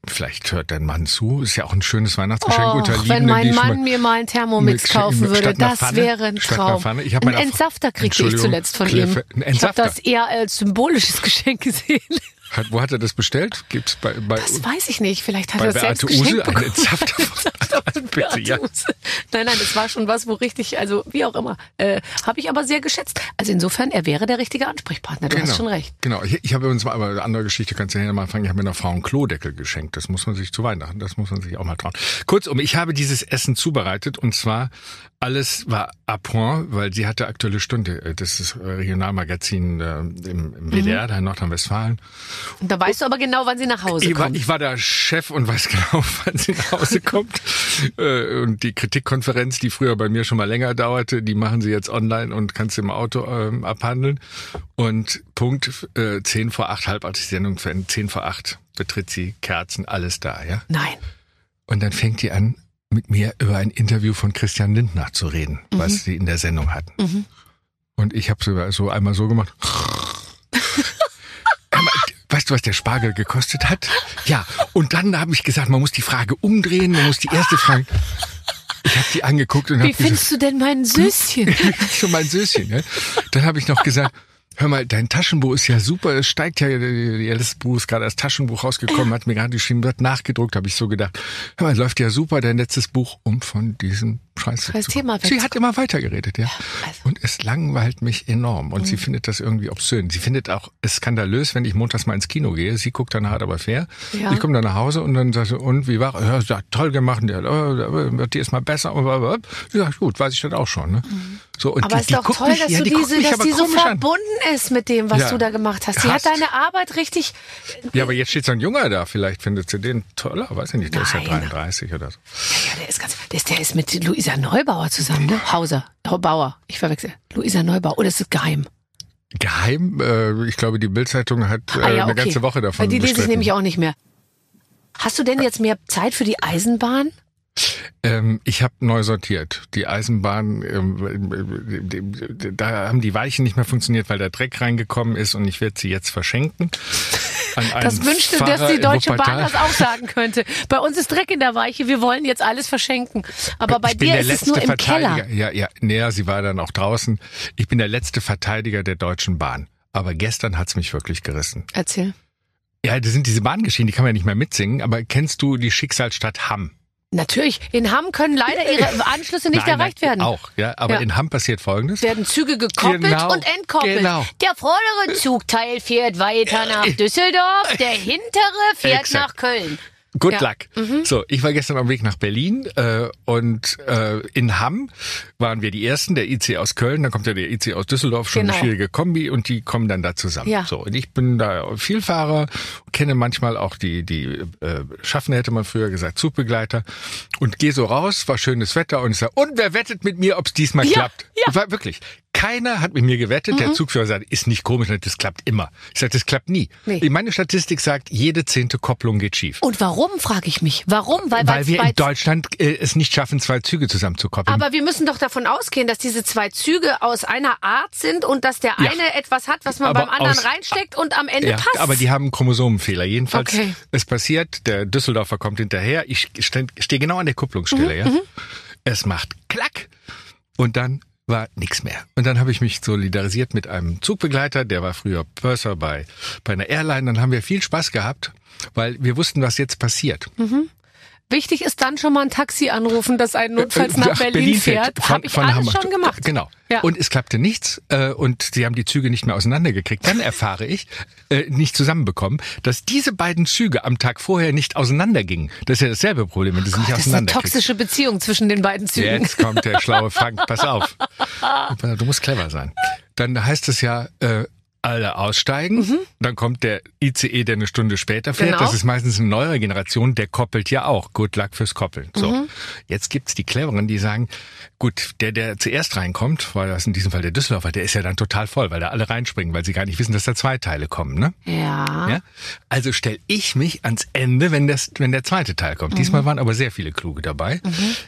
Vielleicht hört dein Mann zu, ist ja auch ein schönes Weihnachtsgeschenk unter Och, Liebenden, wenn mein Mann mir mal einen Thermomix kaufen würde, das Pfanne? wäre ein Traum. Ich hab Ein meiner Frau- Entsafter kriegte ich zuletzt von Claire, ihm. Ich habe das eher als symbolisches Geschenk gesehen. Hat, wo hat er das bestellt? Gibt's bei, bei Das weiß ich nicht. Vielleicht hat er selbst Use bekommen. Von- Von Bitte, ja. Nein, nein, das war schon was, wo richtig, also wie auch immer, äh, habe ich aber sehr geschätzt. Also insofern, er wäre der richtige Ansprechpartner. Du hast schon recht. Genau. Ich, ich habe uns mal, aber eine andere Geschichte kannst du ja mal anfangen. Ich habe mir einer Frau einen Klodeckel geschenkt. Das muss man sich zu Weihnachten, das muss man sich auch mal trauen. Kurzum, ich habe dieses Essen zubereitet und zwar alles war à point, weil sie hatte aktuelle Stunde. Das ist äh, Regionalmagazin äh, im, im Mhm. WDR, da in Nordrhein-Westfalen. Und da weißt du aber genau, wann sie nach Hause Ich war, kommt. ich war der Chef und weiß genau, wann sie nach Hause kommt. Äh, und die Kritikkonferenz, die früher bei mir schon mal länger dauerte, die machen sie jetzt online und kannst im Auto ähm, abhandeln. Und Punkt äh, 10 vor 8, halb acht die Sendung zu Ende, 10 vor 8 betritt sie, Kerzen, alles da, ja. Nein. Und dann fängt die an, mit mir über ein Interview von Christian Lindner zu reden, was sie in der Sendung hatten. Mhm. Und ich habe so, so einmal so gemacht. Weißt du, was der Spargel gekostet hat? Ja, und dann habe ich gesagt, man muss die Frage umdrehen, man muss die erste Frage. Ich habe die angeguckt und Wie habe gesagt, findest du denn mein Süßchen? schon mein Söschen. Ne? Dann habe ich noch gesagt, Hör mal, dein Taschenbuch ist ja super. Es steigt ja, ihr letztes Buch ist gerade als Taschenbuch rausgekommen, hat mir gerade geschrieben, wird nachgedruckt, habe ich so gedacht. Hör mal, läuft ja super, dein letztes Buch, um von diesem Scheiß Scheiß Thema Sie hat immer weitergeredet, ja. also. Und es langweilt mich enorm. Und sie findet das irgendwie obszön. Sie findet auch es skandalös, wenn ich montags mal ins Kino gehe. Sie guckt dann hart, aber fair. Ja. Ich komme dann nach Hause und dann sagt sie, und wie war? Ja, toll gemacht. Ja, wird die ist mal besser. Ja, gut, weiß ich das auch schon. Ne? So, und Aber die, es die ist doch toll, mich, dass ja, du die guckt diese, dass die so verbunden ist mit dem, was Ja. du da gemacht hast. Sie hat deine Arbeit richtig. Ja, aber jetzt steht so ein Junger da. Vielleicht findet sie den toller. Weiß ich nicht. Der ist ja Nein. 33 oder so. Ja, der ist ganz. Der ist, der ist mit Luisa Neubauer zusammen, ne? Hauser. Bauer. Ich verwechsel. Luisa Neubauer. Oder ist es geheim? Geheim. Äh, ich glaube, die Bildzeitung hat äh, Ah, ja, eine okay. ganze Woche davon Die lese ich nämlich auch nicht mehr. Hast du denn jetzt mehr Zeit für die Eisenbahn? Ähm, ich habe neu sortiert. Die Eisenbahn, ähm, äh, da haben die Weichen nicht mehr funktioniert, weil der Dreck reingekommen ist und ich werde sie jetzt verschenken. Das wünschte, dass Pfarrer die Deutsche Bahn das auch sagen könnte. Bei uns ist Dreck in der Weiche, wir wollen jetzt alles verschenken. Aber bei ich dir ist es nur im. Keller. Ja, ja, näher, sie war dann auch draußen. Ich bin der letzte Verteidiger der Deutschen Bahn. Aber gestern hat's mich wirklich gerissen. Erzähl. Ja, das sind diese Bahngeschichten, die kann man ja nicht mehr mitsingen. Aber kennst du die Schicksalsstadt Hamm? Natürlich, in Hamm können leider ihre Anschlüsse nicht Nein, erreicht nein, werden. Auch, ja. Aber Ja. in Hamm passiert Folgendes. Werden Züge gekoppelt Genau, und entkoppelt. genau. Der vordere Zugteil fährt weiter nach Düsseldorf, der hintere fährt Exakt. nach Köln. Good Ja. Mhm. luck. So, ich war gestern am Weg nach Berlin äh, und äh, in Hamm waren wir die Ersten, der IC aus Köln, dann kommt ja der IC aus Düsseldorf, schon Genau. eine schwierige Kombi und die kommen dann da zusammen. Ja. So, und ich bin da Vielfahrer, kenne manchmal auch die, die äh, Schaffner, hätte man früher gesagt, Zugbegleiter und gehe so raus, war schönes Wetter und ich sage, und wer wettet mit mir, ob's diesmal Ja, klappt? ja. Mhm. War wirklich. Keiner hat mit mir gewettet. Der Zugführer sagt, ist nicht komisch, das klappt immer. Ich sage, das klappt nie. Nee. Meine Statistik sagt, jede zehnte Kopplung geht schief. Und warum, frage ich mich. Warum? Weil, Weil wir in Deutschland äh, es nicht schaffen, zwei Züge zusammenzukoppeln. Aber wir müssen doch davon ausgehen, dass diese zwei Züge aus einer Art sind und dass der Ja. eine etwas hat, was man Aber beim anderen aus- reinsteckt und am Ende ja, passt. aber die haben einen Chromosomenfehler. Jedenfalls, Okay. es passiert, der Düsseldorfer kommt hinterher, ich stehe steh genau an der Mhm, Kupplungsstelle, ja. Es macht klack und dann war nix mehr. Und dann habe ich mich solidarisiert mit einem Zugbegleiter, der war früher Purser bei, bei einer Airline. Dann haben wir viel Spaß gehabt, weil wir wussten, was jetzt passiert. Wichtig ist dann schon mal ein Taxi anrufen, das einen notfalls nach, Berlin, fährt. Von- Habe ich von alles Hamburg. schon gemacht. Genau. Ja. Und es klappte nichts äh, und sie haben die Züge nicht mehr auseinandergekriegt. Dann erfahre ich, äh, nicht zusammenbekommen, dass diese beiden Züge am Tag vorher nicht auseinandergingen. Das ist ja dasselbe Problem, wenn du sie nicht das ist eine toxische Beziehung zwischen den beiden Zügen. Jetzt kommt der schlaue Frank, pass auf. Du musst clever sein. Dann heißt es ja, äh, alle aussteigen, dann kommt der ICE, der eine Stunde später fährt. Mhm. Genau. Das ist meistens eine neuere Generation, der koppelt ja auch. Good luck fürs Koppeln. So, Mhm. jetzt gibt's die Cleveren, die sagen, gut, der, der zuerst reinkommt, weil das in diesem Fall der Düsseldorfer, der ist ja dann total voll, weil da alle reinspringen, weil sie gar nicht wissen, dass da zwei Teile kommen, ne? Ja. Ja? Also stell ich mich ans Ende, wenn, das, wenn der zweite Teil kommt. Mhm. Diesmal waren aber sehr viele Kluge dabei.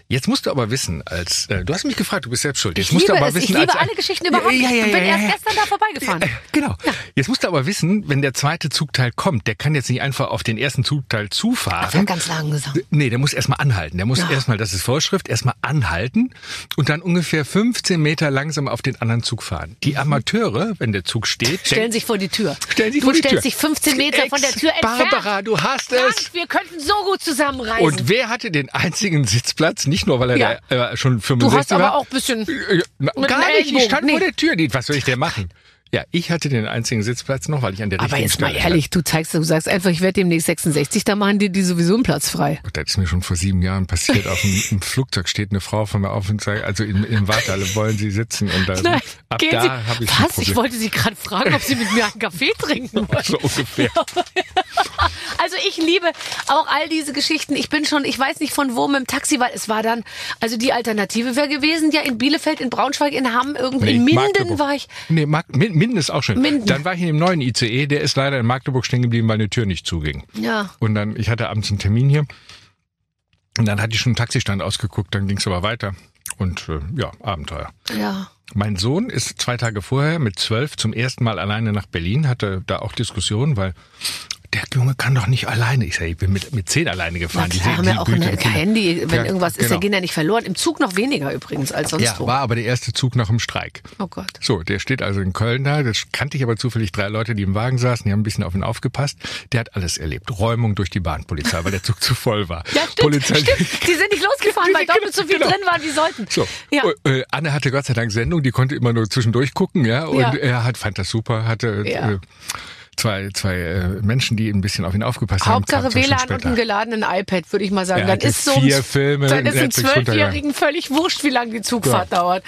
Jetzt musst du aber wissen, als äh, du hast mich gefragt, du bist selbst schuld. Jetzt Ich musst liebe du aber es. wissen, Ich liebe als, alle Geschichten überhaupt nicht. Ich bin erst gestern da vorbeigefahren. Äh, Genau. Jetzt musst du aber wissen, wenn der zweite Zugteil kommt, der kann jetzt nicht einfach auf den ersten Zugteil Ja, zufahren. ganz langsam. Nee, der muss erstmal anhalten. Der muss Ja. erstmal, das ist Vorschrift, erstmal anhalten und dann ungefähr 15 Meter langsam auf den anderen Zug fahren. Die Amateure, wenn der Zug steht, Stellen sich vor die Tür. Stellen sich du vor die stellst Tür. dich 15 Meter von der Tür Ex- entfernt. Barbara, du hast es. Frank, wir könnten so gut zusammenreisen. Und wer hatte den einzigen Sitzplatz? Nicht nur, weil er Ja. da, äh, schon du 65 hast aber war. auch ein bisschen... Äh, na, gar nicht, ich stand Nee. vor der Tür. Was soll ich denn machen? Ja, ich hatte den einzigen Sitzplatz noch, weil ich an der Aber richtigen jetzt mal ehrlich, du zeigst, du sagst einfach, ich werde demnächst 66, da machen dir die sowieso einen Platz frei. Das ist mir schon vor sieben Jahren passiert. Auf dem, Flugzeug steht eine Frau von mir auf und sagt, also im, im Wartehalle wollen Sie sitzen und dann Nein, ab da habe ich ein was? Ich wollte Sie gerade fragen, ob Sie mit mir einen Kaffee trinken wollen. so ungefähr. Also ich liebe auch all diese Geschichten. Ich bin schon, ich weiß nicht von wo mit dem Taxi, weil es war dann, also die Alternative wäre gewesen, ja in Bielefeld, in Braunschweig, in Hamm, irgendwie in Minden Magdeburg. war ich. Nee, Mag Min- Minden ist auch schön. Minden. Dann war ich in dem neuen ICE, der ist leider in Magdeburg stehen geblieben, weil eine Tür nicht zuging. Ja. Und dann, ich hatte abends einen Termin hier. Und dann hatte ich schon einen Taxistand ausgeguckt, dann ging es aber weiter. Und äh, ja, Abenteuer. Ja. Mein Sohn ist zwei Tage vorher mit zwölf zum ersten Mal alleine nach Berlin, hatte da auch Diskussionen, weil der Junge kann doch nicht alleine. Ich sage, ich bin mit, mit zehn alleine gefahren. Na klar, haben ja auch ein Handy, wenn Ja, irgendwas ist, genau. der gehen ja nicht verloren. Im Zug noch weniger übrigens als sonst Ja, wo. war aber der erste Zug nach dem Streik. Oh Gott. So, der steht also in Köln da. Das kannte ich aber zufällig drei Leute, die im Wagen saßen, die haben ein bisschen auf ihn aufgepasst. Der hat alles erlebt. Räumung durch die Bahnpolizei, weil der Zug zu voll war. Ja, stimmt, Polizei stimmt. Die sind nicht losgefahren, weil doppelt so viel Genau. drin waren, wie sollten. So, Ja. äh, Anne hatte Gott sei Dank Sendung, die konnte immer nur zwischendurch gucken, ja, und er hat fand das super, hatte äh, zwei zwei äh, Menschen, die ein bisschen auf ihn aufgepasst haben. Hauptsache kamen zwei WLAN und später. ein geladenen iPad, würde ich mal sagen. Er dann ist so vier ein, Filme, dann ist ein. Zwölfjährigen völlig wurscht, wie lange die Zugfahrt dauert.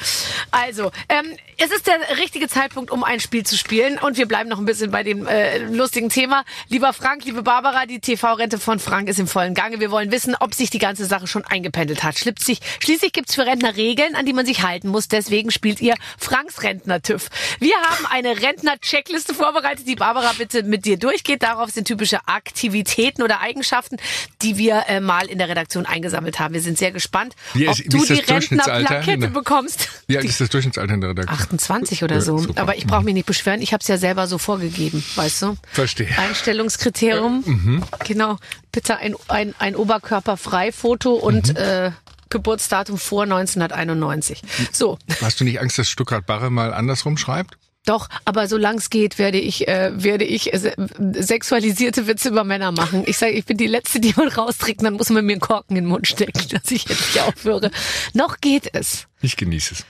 Also, ähm, es ist der richtige Zeitpunkt, um ein Spiel zu spielen. Und wir bleiben noch ein bisschen bei dem äh, lustigen Thema. Lieber Frank, liebe Barbara, die TV-Rente von Frank ist im vollen Gange. Wir wollen wissen, ob sich die ganze Sache schon eingependelt hat. Schließlich, schließlich gibt's für Rentner Regeln, an die man sich halten muss. Deswegen spielt ihr Franks Rentner-TÜV. Wir haben eine Rentner-Checkliste vorbereitet, die Barbara bitte mit dir durchgeht. Darauf sind typische Aktivitäten oder Eigenschaften, die wir äh, mal in der Redaktion eingesammelt haben. Wir sind sehr gespannt, Wie ob wie du die? Rentnerplakette bekommst. Wie alt ist das Durchschnittsalter in der Redaktion? 28 oder so. Ja. Aber ich brauche mich nicht beschweren. Ich habe es ja selber so vorgegeben, weißt du? Verstehe. Einstellungskriterium. mhm. Genau. Bitte ein, ein, ein Oberkörperfrei-Foto und Mhm. äh, Geburtsdatum vor 1991. So, Hast du nicht Angst, dass Stuttgart Barre mal andersrum schreibt? doch, aber solange es geht, werde ich, äh, werde ich äh, se- sexualisierte Witze über Männer machen. Ich sage, ich bin die Letzte, die man rausträgt, dann muss man mir einen Korken in den Mund stecken, dass ich jetzt nicht aufhöre. Noch geht es. Ich genieße es.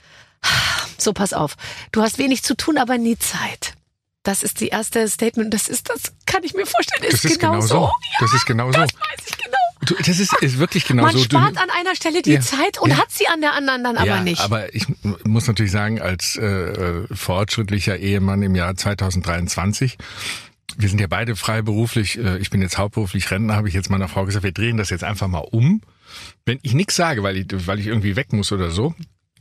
So, pass auf. Du hast wenig zu tun, aber nie Zeit. Das ist die erste Statement. Das ist, das kann ich mir vorstellen, ist, Das ist genau, genau so. so. Das ist genau so. Das weiß ich genau. Du, das ist, ist wirklich genau Man so. spart du, an einer Stelle die Ja. Zeit und Ja. hat sie an der anderen dann aber ja, nicht. aber ich muss natürlich sagen, als äh, fortschrittlicher Ehemann im Jahr 2023, wir sind ja beide freiberuflich, äh, ich bin jetzt hauptberuflich Rentner, habe ich jetzt meiner Frau gesagt, wir drehen das jetzt einfach mal um. Wenn ich nichts sage, weil ich, weil ich irgendwie weg muss oder so,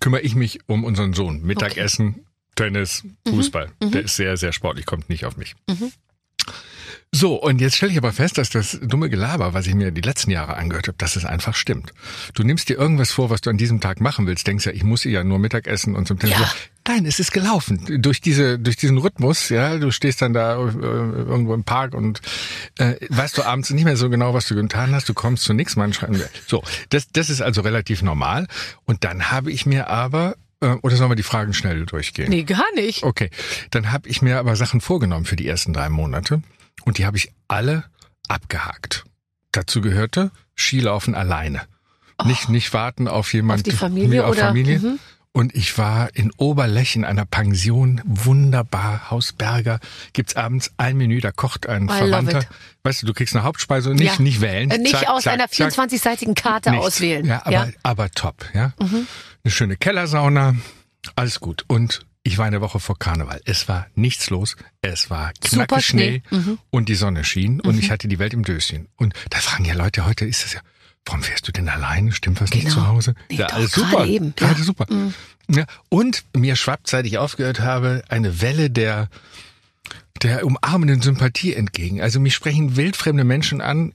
kümmere ich mich um unseren Sohn. Mittagessen, Tennis, Mhm. Fußball. Der ist sehr, sehr sportlich, kommt nicht auf mich. So, und jetzt stelle ich aber fest, dass das dumme Gelaber, was ich mir die letzten Jahre angehört habe, dass es einfach stimmt. Du nimmst dir irgendwas vor, was du an diesem Tag machen willst, denkst ja, ich muss ja nur Mittag essen und zum Tennis. Ja. Nein, es ist gelaufen. Durch diese, durch diesen Rhythmus, ja, du stehst dann da äh, irgendwo im Park und äh, weißt du abends nicht mehr so genau, was du getan hast, du kommst zu nichts, man schreibt. So, das, das ist also relativ normal. Und dann habe ich mir aber, äh, oder sollen wir die Fragen schnell durchgehen? nee, gar nicht. Okay, dann habe ich mir aber Sachen vorgenommen für die ersten drei Monate und die habe ich alle abgehakt. Dazu gehörte Skilaufen alleine. Nicht, nicht warten auf jemand. Auf die Familie auf oder- Familie. Mhm. Und ich war in Oberlech in einer Pension, wunderbar, Hausberger. Gibt's abends ein Menü, da kocht ein I Verwandter. Weißt du, du kriegst eine Hauptspeise und nicht, Ja. nicht wählen. Äh, Nicht Zack, aus zack, einer zack. 24-seitigen Karte Nichts. auswählen. Ja, aber, aber top, ja. Mhm. Eine schöne Kellersauna, alles gut. Und ich war eine Woche vor Karneval. Es war nichts los. Es war knackig Schnee. Mhm. und die Sonne schien und ich hatte die Welt im Döschen. Und da fragen ja Leute, heute ist es ja, warum fährst du denn alleine? Stimmt was nicht Genau. zu Hause? Nee, ja, doch, alles super. eben, Gerade ja. super. Ja, und mir schwappt, seit ich aufgehört habe, eine Welle der der umarmenden Sympathie entgegen. Also mich sprechen wildfremde Menschen an.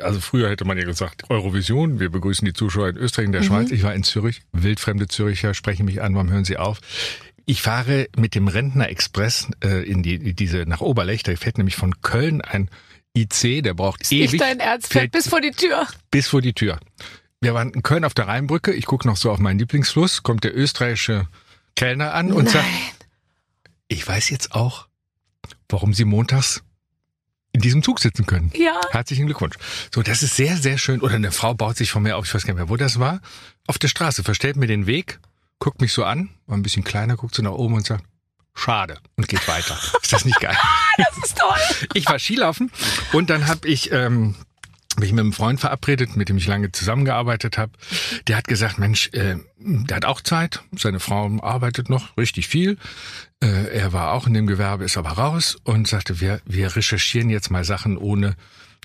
Also früher hätte man ja gesagt, Eurovision, wir begrüßen die Zuschauer in Österreich und der Schweiz. Ich war in Zürich, wildfremde Züricher sprechen mich an, warum hören sie auf? Ich fahre mit dem Rentner Express äh, in die diese nach Oberlech, da fährt nämlich von Köln ein IC, der braucht ewig. Nicht dein Ernst, fährt fährt bis vor die Tür. bis vor die Tür. Wir waren in Köln auf der Rheinbrücke, ich gucke noch so auf meinen Lieblingsfluss, kommt der österreichische Kellner an und Nein. sagt, ich weiß jetzt auch, warum Sie montags in diesem Zug sitzen können. Ja. Herzlichen Glückwunsch. So, das ist sehr, sehr schön. Oder eine Frau baut sich von mir auf, ich weiß gar nicht mehr, wo das war, auf der Straße, verstellt mir den Weg, guckt mich so an, war ein bisschen kleiner, guckt so nach oben und sagt, schade und geht weiter. Ist das nicht geil? Das ist toll. Ich war Skilaufen und dann habe ich ähm, mich mit einem Freund verabredet, mit dem ich lange zusammengearbeitet habe. Der hat gesagt, Mensch, äh, der hat auch Zeit. Seine Frau arbeitet noch richtig viel. Äh, er war auch in dem Gewerbe, ist aber raus und sagte, wir, wir recherchieren jetzt mal Sachen ohne,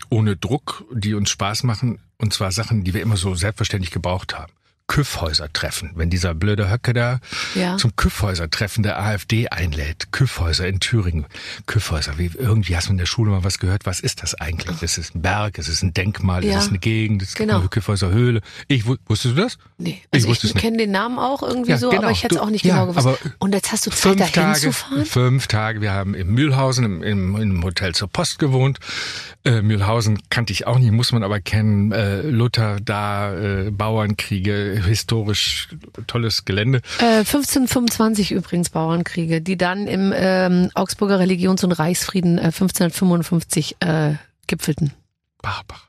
ohne Druck, die uns Spaß machen. Und zwar Sachen, die wir immer so selbstverständlich gebraucht haben. Küffhäuser-Treffen. Wenn dieser blöde Höcke da Ja. zum Küffhäuser-Treffen der AfD einlädt. Küffhäuser in Thüringen. Küffhäuser, wie, irgendwie hast du in der Schule mal was gehört. Was ist das eigentlich? Das ist ein Berg, es ist ein Denkmal, Ja. es ist eine Gegend, es gibt Genau. eine Küffhäuser Höhle. Ich, wu- wusstest du das? Nee, Ich also ich, wusste es nicht. kenne den Namen auch irgendwie Ja, so, genau. aber ich hätte es auch nicht genau gewusst. Und jetzt hast du Zeit, fünf dahin Tage, zu fahren? Fünf Tage. Wir haben in Mühlhausen im, im, im Hotel zur Post gewohnt. Äh, Mühlhausen kannte ich auch nicht, muss man aber kennen. Äh, Luther da, äh, Bauernkriege, historisch tolles Gelände. Äh, 1525 übrigens Bauernkriege, die dann im ähm, Augsburger Religions- und Reichsfrieden äh, 1555 äh, gipfelten. Barbara,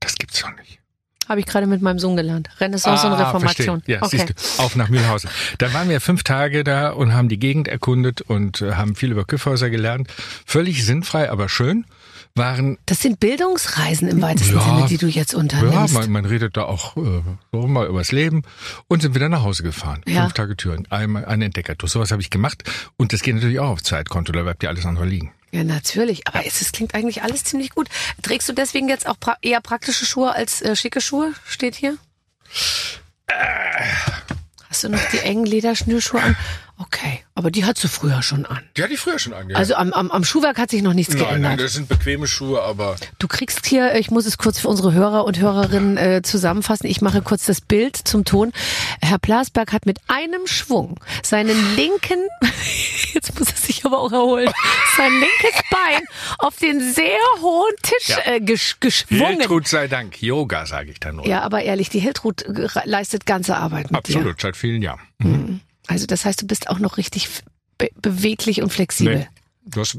das gibt's doch nicht. Habe ich gerade mit meinem Sohn gelernt. Renaissance und Reformation. Ah, Verstehe. Ja, okay. siehst du, auf nach Mühlhausen. Dann waren wir fünf Tage da und haben die Gegend erkundet und äh, haben viel über Küffhäuser gelernt. Völlig sinnfrei, aber schön. Waren Das sind Bildungsreisen im weitesten Ja. Sinne, die du jetzt Ja, unternimmst. man, man redet da auch äh, so mal übers Leben und sind wieder nach Hause gefahren. Ja. Fünf Tage Türen, einmal ein Entdeckertour. Sowas habe ich gemacht und das geht natürlich auch auf Zeitkonto, da bleibt ja alles andere liegen. ja, natürlich. Aber es, es klingt eigentlich alles ziemlich gut. Trägst du deswegen jetzt auch pra eher praktische Schuhe als äh, schicke Schuhe? Steht hier. Hast du noch die engen Lederschnürschuhe an? Okay, aber die hattest du früher schon an. Die hatte ich früher schon angehört. Also am, am, am Schuhwerk hat sich noch nichts nein, geändert. nein, das sind bequeme Schuhe, aber Du kriegst hier, ich muss es kurz für unsere Hörer und Hörerinnen äh, zusammenfassen. Ich mache kurz das Bild zum Ton. Herr Plasberg hat mit einem Schwung seinen linken, jetzt muss er sich aber auch erholen, sein linkes Bein auf den sehr hohen Tisch Ja. äh, gesch geschwungen. Hiltrud sei Dank, Yoga sage ich dann nur. Ja, aber ehrlich, die Hiltrud leistet ganze Arbeit mit Absolut, seit vielen Jahren. dir. Also das heißt, du bist auch noch richtig be beweglich und flexibel. Nee. Du hast,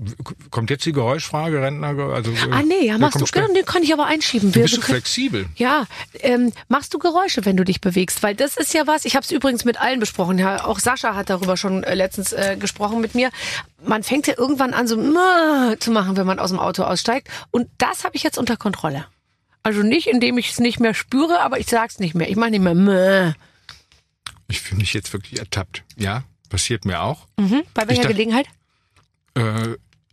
kommt jetzt die Geräuschfrage, Rentner? Also, äh, Ah nee, ja, machst du, genau, nee, kann ich aber einschieben. Du bist können- flexibel. Ja, ähm, machst du Geräusche, wenn du dich bewegst? Weil das ist ja was, ich habe es übrigens mit allen besprochen, ja, auch Sascha hat darüber schon äh, letztens äh, gesprochen mit mir. Man fängt ja irgendwann an, so zu machen, wenn man aus dem Auto aussteigt. Und das habe ich jetzt unter Kontrolle. Also nicht, indem ich es nicht mehr spüre, aber ich sag's nicht mehr. Ich mache nicht mehr "Mah". Ich fühle mich jetzt wirklich ertappt. Ja, passiert mir auch. mhm. Bei welcher dachte- Gelegenheit? äh,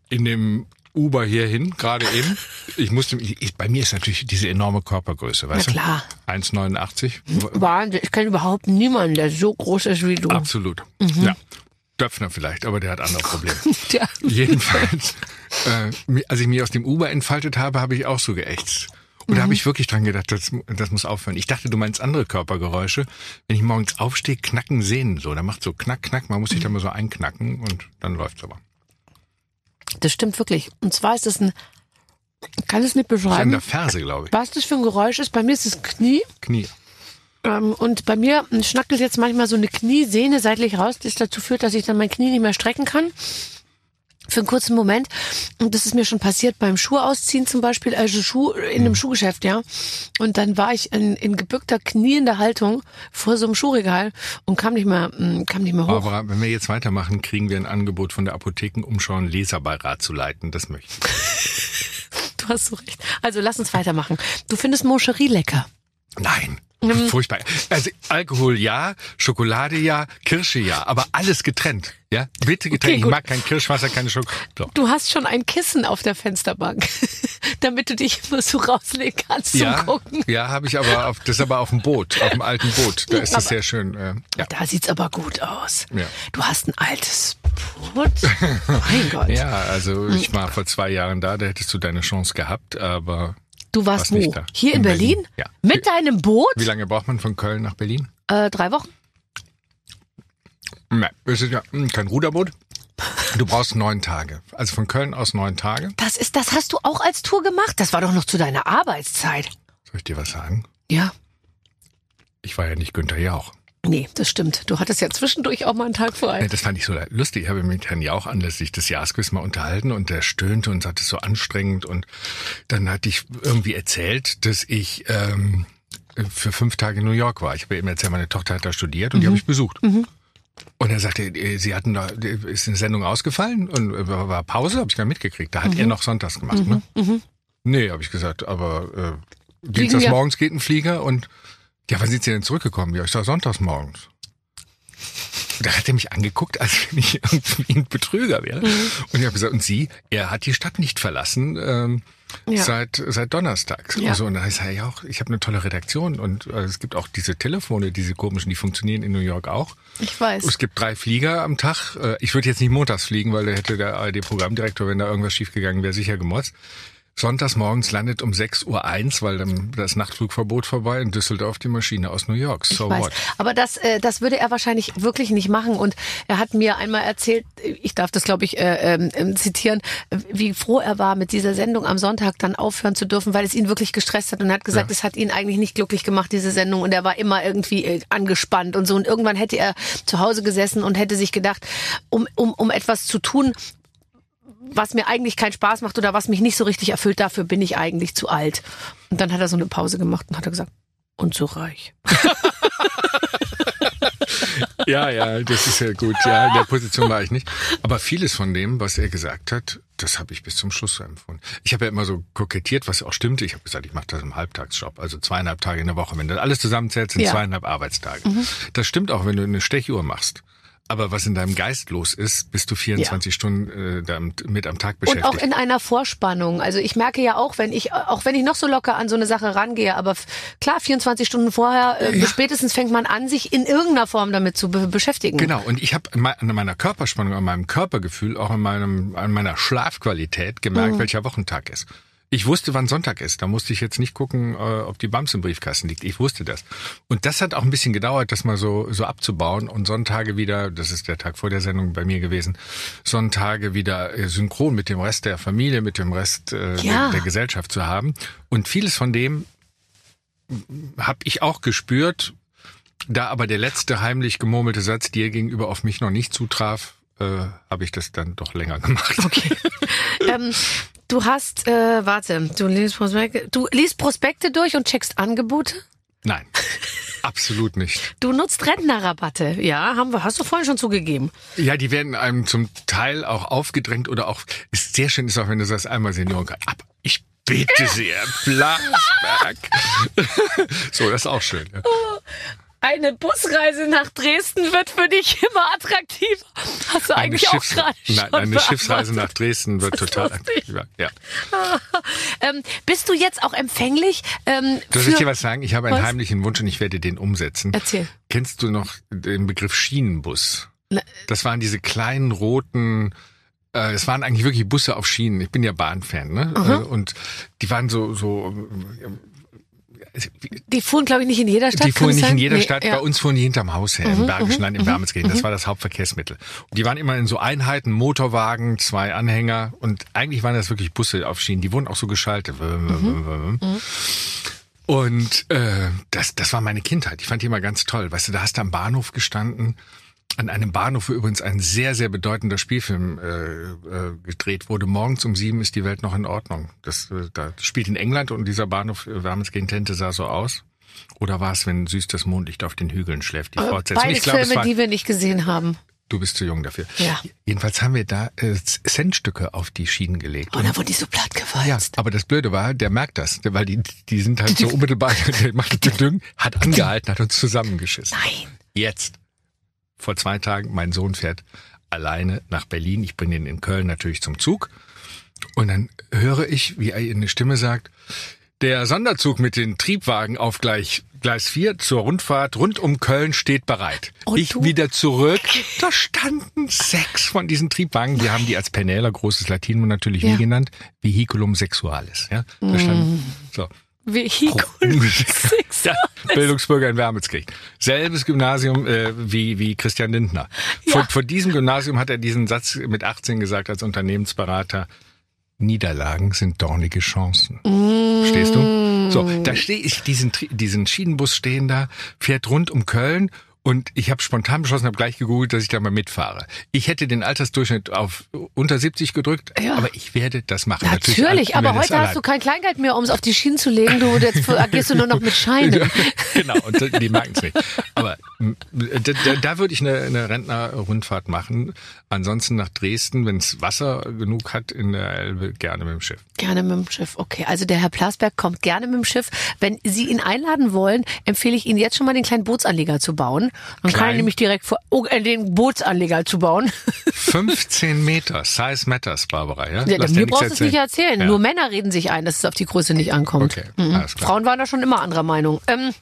in dem Uber hierhin, gerade eben. Ich musste, ich, bei mir ist natürlich diese enorme Körpergröße, weißt Na klar. du? 1,89. Wahnsinn, ich kenne überhaupt niemanden, der so groß ist wie du. Absolut. Ja. Döpfner vielleicht, aber der hat andere Probleme. Ja. Jedenfalls, äh, als ich mich aus dem Uber entfaltet habe, habe ich auch so geächtzt. Und da habe ich wirklich dran gedacht, das, das muss aufhören. Ich dachte, du meinst andere Körpergeräusche. Wenn ich morgens aufstehe, knacken Sehnen so. Da macht so knack, knack. Man muss sich da mal so einknacken und dann läuft's aber. Das stimmt wirklich. Und zwar ist das ein, kann es nicht Das ist an beschreiben, der Ferse, glaube ich. was das für ein Geräusch ist. Bei mir ist es Knie. Knie. Ähm, und bei mir schnackelt jetzt manchmal so eine Kniesehne seitlich raus, das dazu führt, dass ich dann mein Knie nicht mehr strecken kann. Für einen kurzen Moment. Und das ist mir schon passiert beim Schuh ausziehen zum Beispiel, also Schuh in einem Schuhgeschäft, ja. Und dann war ich in, in gebückter, kniender Haltung vor so einem Schuhregal und kam nicht mehr, mm, kam nicht mehr hoch. Aber wenn wir jetzt weitermachen, kriegen wir ein Angebot von der Apothekenumschau, einen Leserbeirat zu leiten. Das möchte ich. Du hast so recht. Also lass uns weitermachen. Du findest Moncherie lecker. Nein. Mhm. Furchtbar. Also Alkohol ja, Schokolade ja, Kirsche ja, aber alles getrennt. Ja, bitte getrennt. Okay, ich mag kein Kirschwasser, keine Schokolade. So. Du hast schon ein Kissen auf der Fensterbank, damit du dich immer so rauslegen kannst zum Ja, Gucken. ja, habe ich aber auf, das ist aber auf dem Boot, auf dem alten Boot. Da ist Aber- es sehr schön. Äh, ja. Da sieht's aber gut aus. Ja. Du hast ein altes Boot. mein Gott. ja, also ich war vor zwei Jahren da, da hättest du deine Chance gehabt, aber Du warst Warst wo? Hier in, In Berlin? Berlin, ja. Mit deinem Boot? wie lange braucht man von Köln nach Berlin? Äh, drei Wochen. Nein, es ist ja hm, kein Ruderboot. Du brauchst neun Tage. Also von Köln aus neun Tage. Das ist, das hast du auch als Tour gemacht. Das war doch noch zu deiner Arbeitszeit. Soll ich dir was sagen? Ja. Ich war ja nicht Günther Jauch. Nee, das stimmt. Du hattest ja zwischendurch auch mal einen Tag frei. Das fand ich so lustig. Ich habe mich mit Herrn Jauch anlässlich des Jahresquiz mal unterhalten und der stöhnte und sagte, es so anstrengend. Und dann hatte ich irgendwie erzählt, dass ich ähm, für fünf Tage in New York war. Ich habe ihm erzählt, meine Tochter hat da studiert und die habe ich besucht. Und er sagte, äh, sie hatten da, ist eine Sendung ausgefallen und äh, war Pause, habe ich gar nicht mitgekriegt. Da hat er noch sonntags gemacht, ne? Nee, habe ich gesagt, aber äh, Dienstags ja. morgens geht ein Flieger und ja, wann sind Sie denn zurückgekommen? Ja, ich sag sonntags morgens. Da hat er mich angeguckt, als wenn ich irgendwie ein Betrüger wäre. Und ich habe gesagt, und Sie, er hat die Stadt nicht verlassen. Ähm, Ja. Seit, seit Donnerstag. Ja. So, und da heißt er ja auch, ich habe eine tolle Redaktion und äh, es gibt auch diese Telefone, diese komischen, die funktionieren in New York auch. Ich weiß. Es gibt drei Flieger am Tag. Äh, Ich würde jetzt nicht montags fliegen, weil da hätte der ARD-Programmdirektor, wenn da irgendwas schiefgegangen wäre, sicher gemotzt. Sonntags morgens landet um 6.01 Uhr, weil dann das Nachtflugverbot vorbei in Düsseldorf die Maschine aus New York. So Ich weiß. what? Aber das, äh, das würde er wahrscheinlich wirklich nicht machen. Und er hat mir einmal erzählt, ich darf das glaube ich äh, ähm, zitieren, wie froh er war, mit dieser Sendung am Sonntag dann aufhören zu dürfen, weil es ihn wirklich gestresst hat. Und er hat gesagt, Ja. es hat ihn eigentlich nicht glücklich gemacht, diese Sendung. Und er war immer irgendwie äh, angespannt und so. Und irgendwann hätte er zu Hause gesessen und hätte sich gedacht, um, um, um etwas zu tun, was mir eigentlich keinen Spaß macht oder was mich nicht so richtig erfüllt, dafür bin ich eigentlich zu alt. Und dann hat er so eine Pause gemacht und hat er gesagt, und zu reich. Ja, ja, das ist ja gut. Ja, in der Position war ich nicht. Aber vieles von dem, was er gesagt hat, das habe ich bis zum Schluss so empfunden. Ich habe ja immer so kokettiert, was auch stimmte. Ich habe gesagt, ich mache das im Halbtagsjob, also zweieinhalb Tage in der Woche. Wenn du alles zusammenzählst, sind Ja. zweieinhalb Arbeitstage. Das stimmt auch, wenn du eine Stechuhr machst. Aber was in deinem Geist los ist, bist du 24 Stunden äh, damit mit am Tag Und beschäftigt. auch in einer Vorspannung. Also ich merke ja auch, wenn ich, auch wenn ich noch so locker an so eine Sache rangehe, aber klar, 24 Stunden vorher, äh, Ja. spätestens fängt man an, sich in irgendeiner Form damit zu be beschäftigen. Genau, und ich habe an meiner Körperspannung, an meinem Körpergefühl, auch an, meinem, an meiner Schlafqualität Mhm. gemerkt, welcher Wochentag ist. Ich wusste, wann Sonntag ist. Da musste ich jetzt nicht gucken, äh, ob die Bams im Briefkasten liegt. Ich wusste das. Und das hat auch ein bisschen gedauert, das mal so, so abzubauen und Sonntage wieder, das ist der Tag vor der Sendung bei mir gewesen, Sonntage wieder äh, synchron mit dem Rest der Familie, mit dem Rest äh, Ja. der, der Gesellschaft zu haben. Und vieles von dem habe ich auch gespürt, da aber der letzte heimlich gemurmelte Satz dir gegenüber auf mich noch nicht zutraf, äh, habe ich das dann doch länger gemacht. Okay. ähm, du hast, äh, warte, du liest Prospekte, du liest Prospekte durch und checkst Angebote? Nein, absolut nicht. Du nutzt Rentnerrabatte. Ja, haben wir, hast du vorhin schon zugegeben. Ja, die werden einem zum Teil auch aufgedrängt oder auch, ist sehr schön ist auch, wenn du sagst, einmal Senioren, ab, ich bitte sehr, Blasberg. so, das ist auch schön. Ja. Eine Busreise nach Dresden wird für dich immer attraktiver. Hast du Eine, eigentlich auch Schiffs gerade schon Nein, eine Schiffsreise nach. Dresden wird total attraktiver. Ja. Ähm, bist du jetzt auch empfänglich ähm, Soll für... ich dir was sagen? Ich habe einen Was? heimlichen Wunsch und ich werde den umsetzen. Erzähl. Kennst du noch den Begriff Schienenbus? Ne. Das waren diese kleinen roten, äh, es waren eigentlich wirklich Busse auf Schienen. Ich bin ja Bahnfan, ne? Äh, Und die waren so, so, Die fuhren, glaube ich, nicht in jeder Stadt. die fuhren nicht sein? in jeder Nee, Stadt. ja. Mhm, Bei uns fuhren die hinterm Haus her, im Bergischen Land, in Wermelskirchen. Das war das Hauptverkehrsmittel. Und die waren immer in so Einheiten, Motorwagen, zwei Anhänger. Und eigentlich waren das wirklich Busse auf Schienen. Die wurden auch so geschaltet. Mhm. Und äh, das, das war meine Kindheit. Ich fand die immer ganz toll. Weißt du, da hast du am Bahnhof gestanden. An einem Bahnhof, wo übrigens ein sehr, sehr bedeutender Spielfilm äh, äh, gedreht wurde. Morgens um sieben ist die Welt noch in Ordnung. Das, äh, da das spielt in England und dieser Bahnhof äh, Wermelskirchen-Tente sah so aus. Oder war es, wenn süß das Mondlicht auf den Hügeln schläft, die Fortsetzung? Beide Ich glaube, es Filme, war, die wir nicht gesehen haben. du bist zu jung dafür. Ja. Jedenfalls haben wir da äh, Centstücke auf die Schienen gelegt. Und dann wurden die so platt Ja, gewalzt. aber das Blöde war, der merkt das, weil die, die sind halt so unmittelbar, der macht hat angehalten, hat uns zusammengeschissen. Nein. Jetzt, vor zwei Tagen, mein Sohn fährt alleine nach Berlin. Ich bringe ihn in Köln natürlich zum Zug. Und dann höre ich, wie er eine Stimme sagt, der Sonderzug mit den Triebwagen auf gleich Gleis 4 zur Rundfahrt rund um Köln steht bereit. Und ich du? wieder zurück. Da standen sechs von diesen Triebwagen. Wir haben die als Penäler, großes Latinum natürlich Ja. wie genannt, Vehiculum sexualis. Ja, da standen, so. Vehikel. Ja, Bildungsbürger in Wermelskirchen. Selbes Gymnasium äh, wie, wie Christian Lindner. Vor, Ja. vor diesem Gymnasium hat er diesen Satz mit 18 gesagt als Unternehmensberater. Niederlagen sind dornige Chancen. Stehst du? So, da stehe ich, diesen, diesen Schienenbus stehen da, fährt rund um Köln und ich habe spontan beschlossen, habe gleich gegoogelt, dass ich da mal mitfahre. Ich hätte den Altersdurchschnitt auf unter 70 gedrückt, Ja. aber ich werde das machen. Natürlich, an- aber heute hast du kein Kleingeld mehr, um es auf die Schienen zu legen. Du jetzt agierst du nur noch mit Scheinen. genau, und die merken es nicht. Aber Da, da, da würde ich eine, eine Rentnerrundfahrt machen. Ansonsten nach Dresden, wenn es Wasser genug hat in der Elbe, gerne mit dem Schiff. Gerne mit dem Schiff, okay. Also der Herr Plasberg kommt gerne mit dem Schiff. Wenn Sie ihn einladen wollen, empfehle ich Ihnen jetzt schon mal den kleinen Bootsanleger zu bauen. Man kann Klein? ihn nämlich direkt vor, oh, äh, den Bootsanleger zu bauen. 15 Meter, Size matters, Barbara. Ja, Ja, Lass mir brauchst du es nicht erzählen. Ja. Nur Männer reden sich ein, dass es auf die Größe nicht ankommt. Okay, Mhm. alles klar. Frauen waren da schon immer anderer Meinung. Ähm,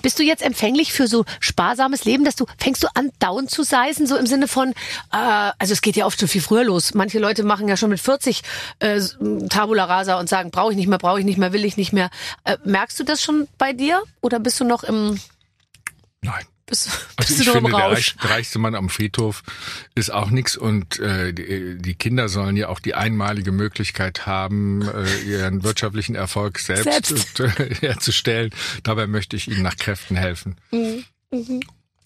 bist du jetzt empfänglich für so sparsames Leben, dass du fängst du an down zu seisen, so im Sinne von, äh, also es geht ja oft schon viel früher los. Manche Leute machen ja schon mit 40 äh, Tabula Rasa und sagen, brauche ich nicht mehr, brauche ich nicht mehr, will ich nicht mehr. Äh, merkst du das schon bei dir oder bist du noch im Nein. Bist, Also bist ich du im finde, der, Rausch? der reichste Mann am Friedhof ist auch nix und äh, die, die Kinder sollen ja auch die einmalige Möglichkeit haben, äh, ihren wirtschaftlichen Erfolg selbst, Selbst. äh, herzustellen. Dabei möchte ich ihnen nach Kräften helfen.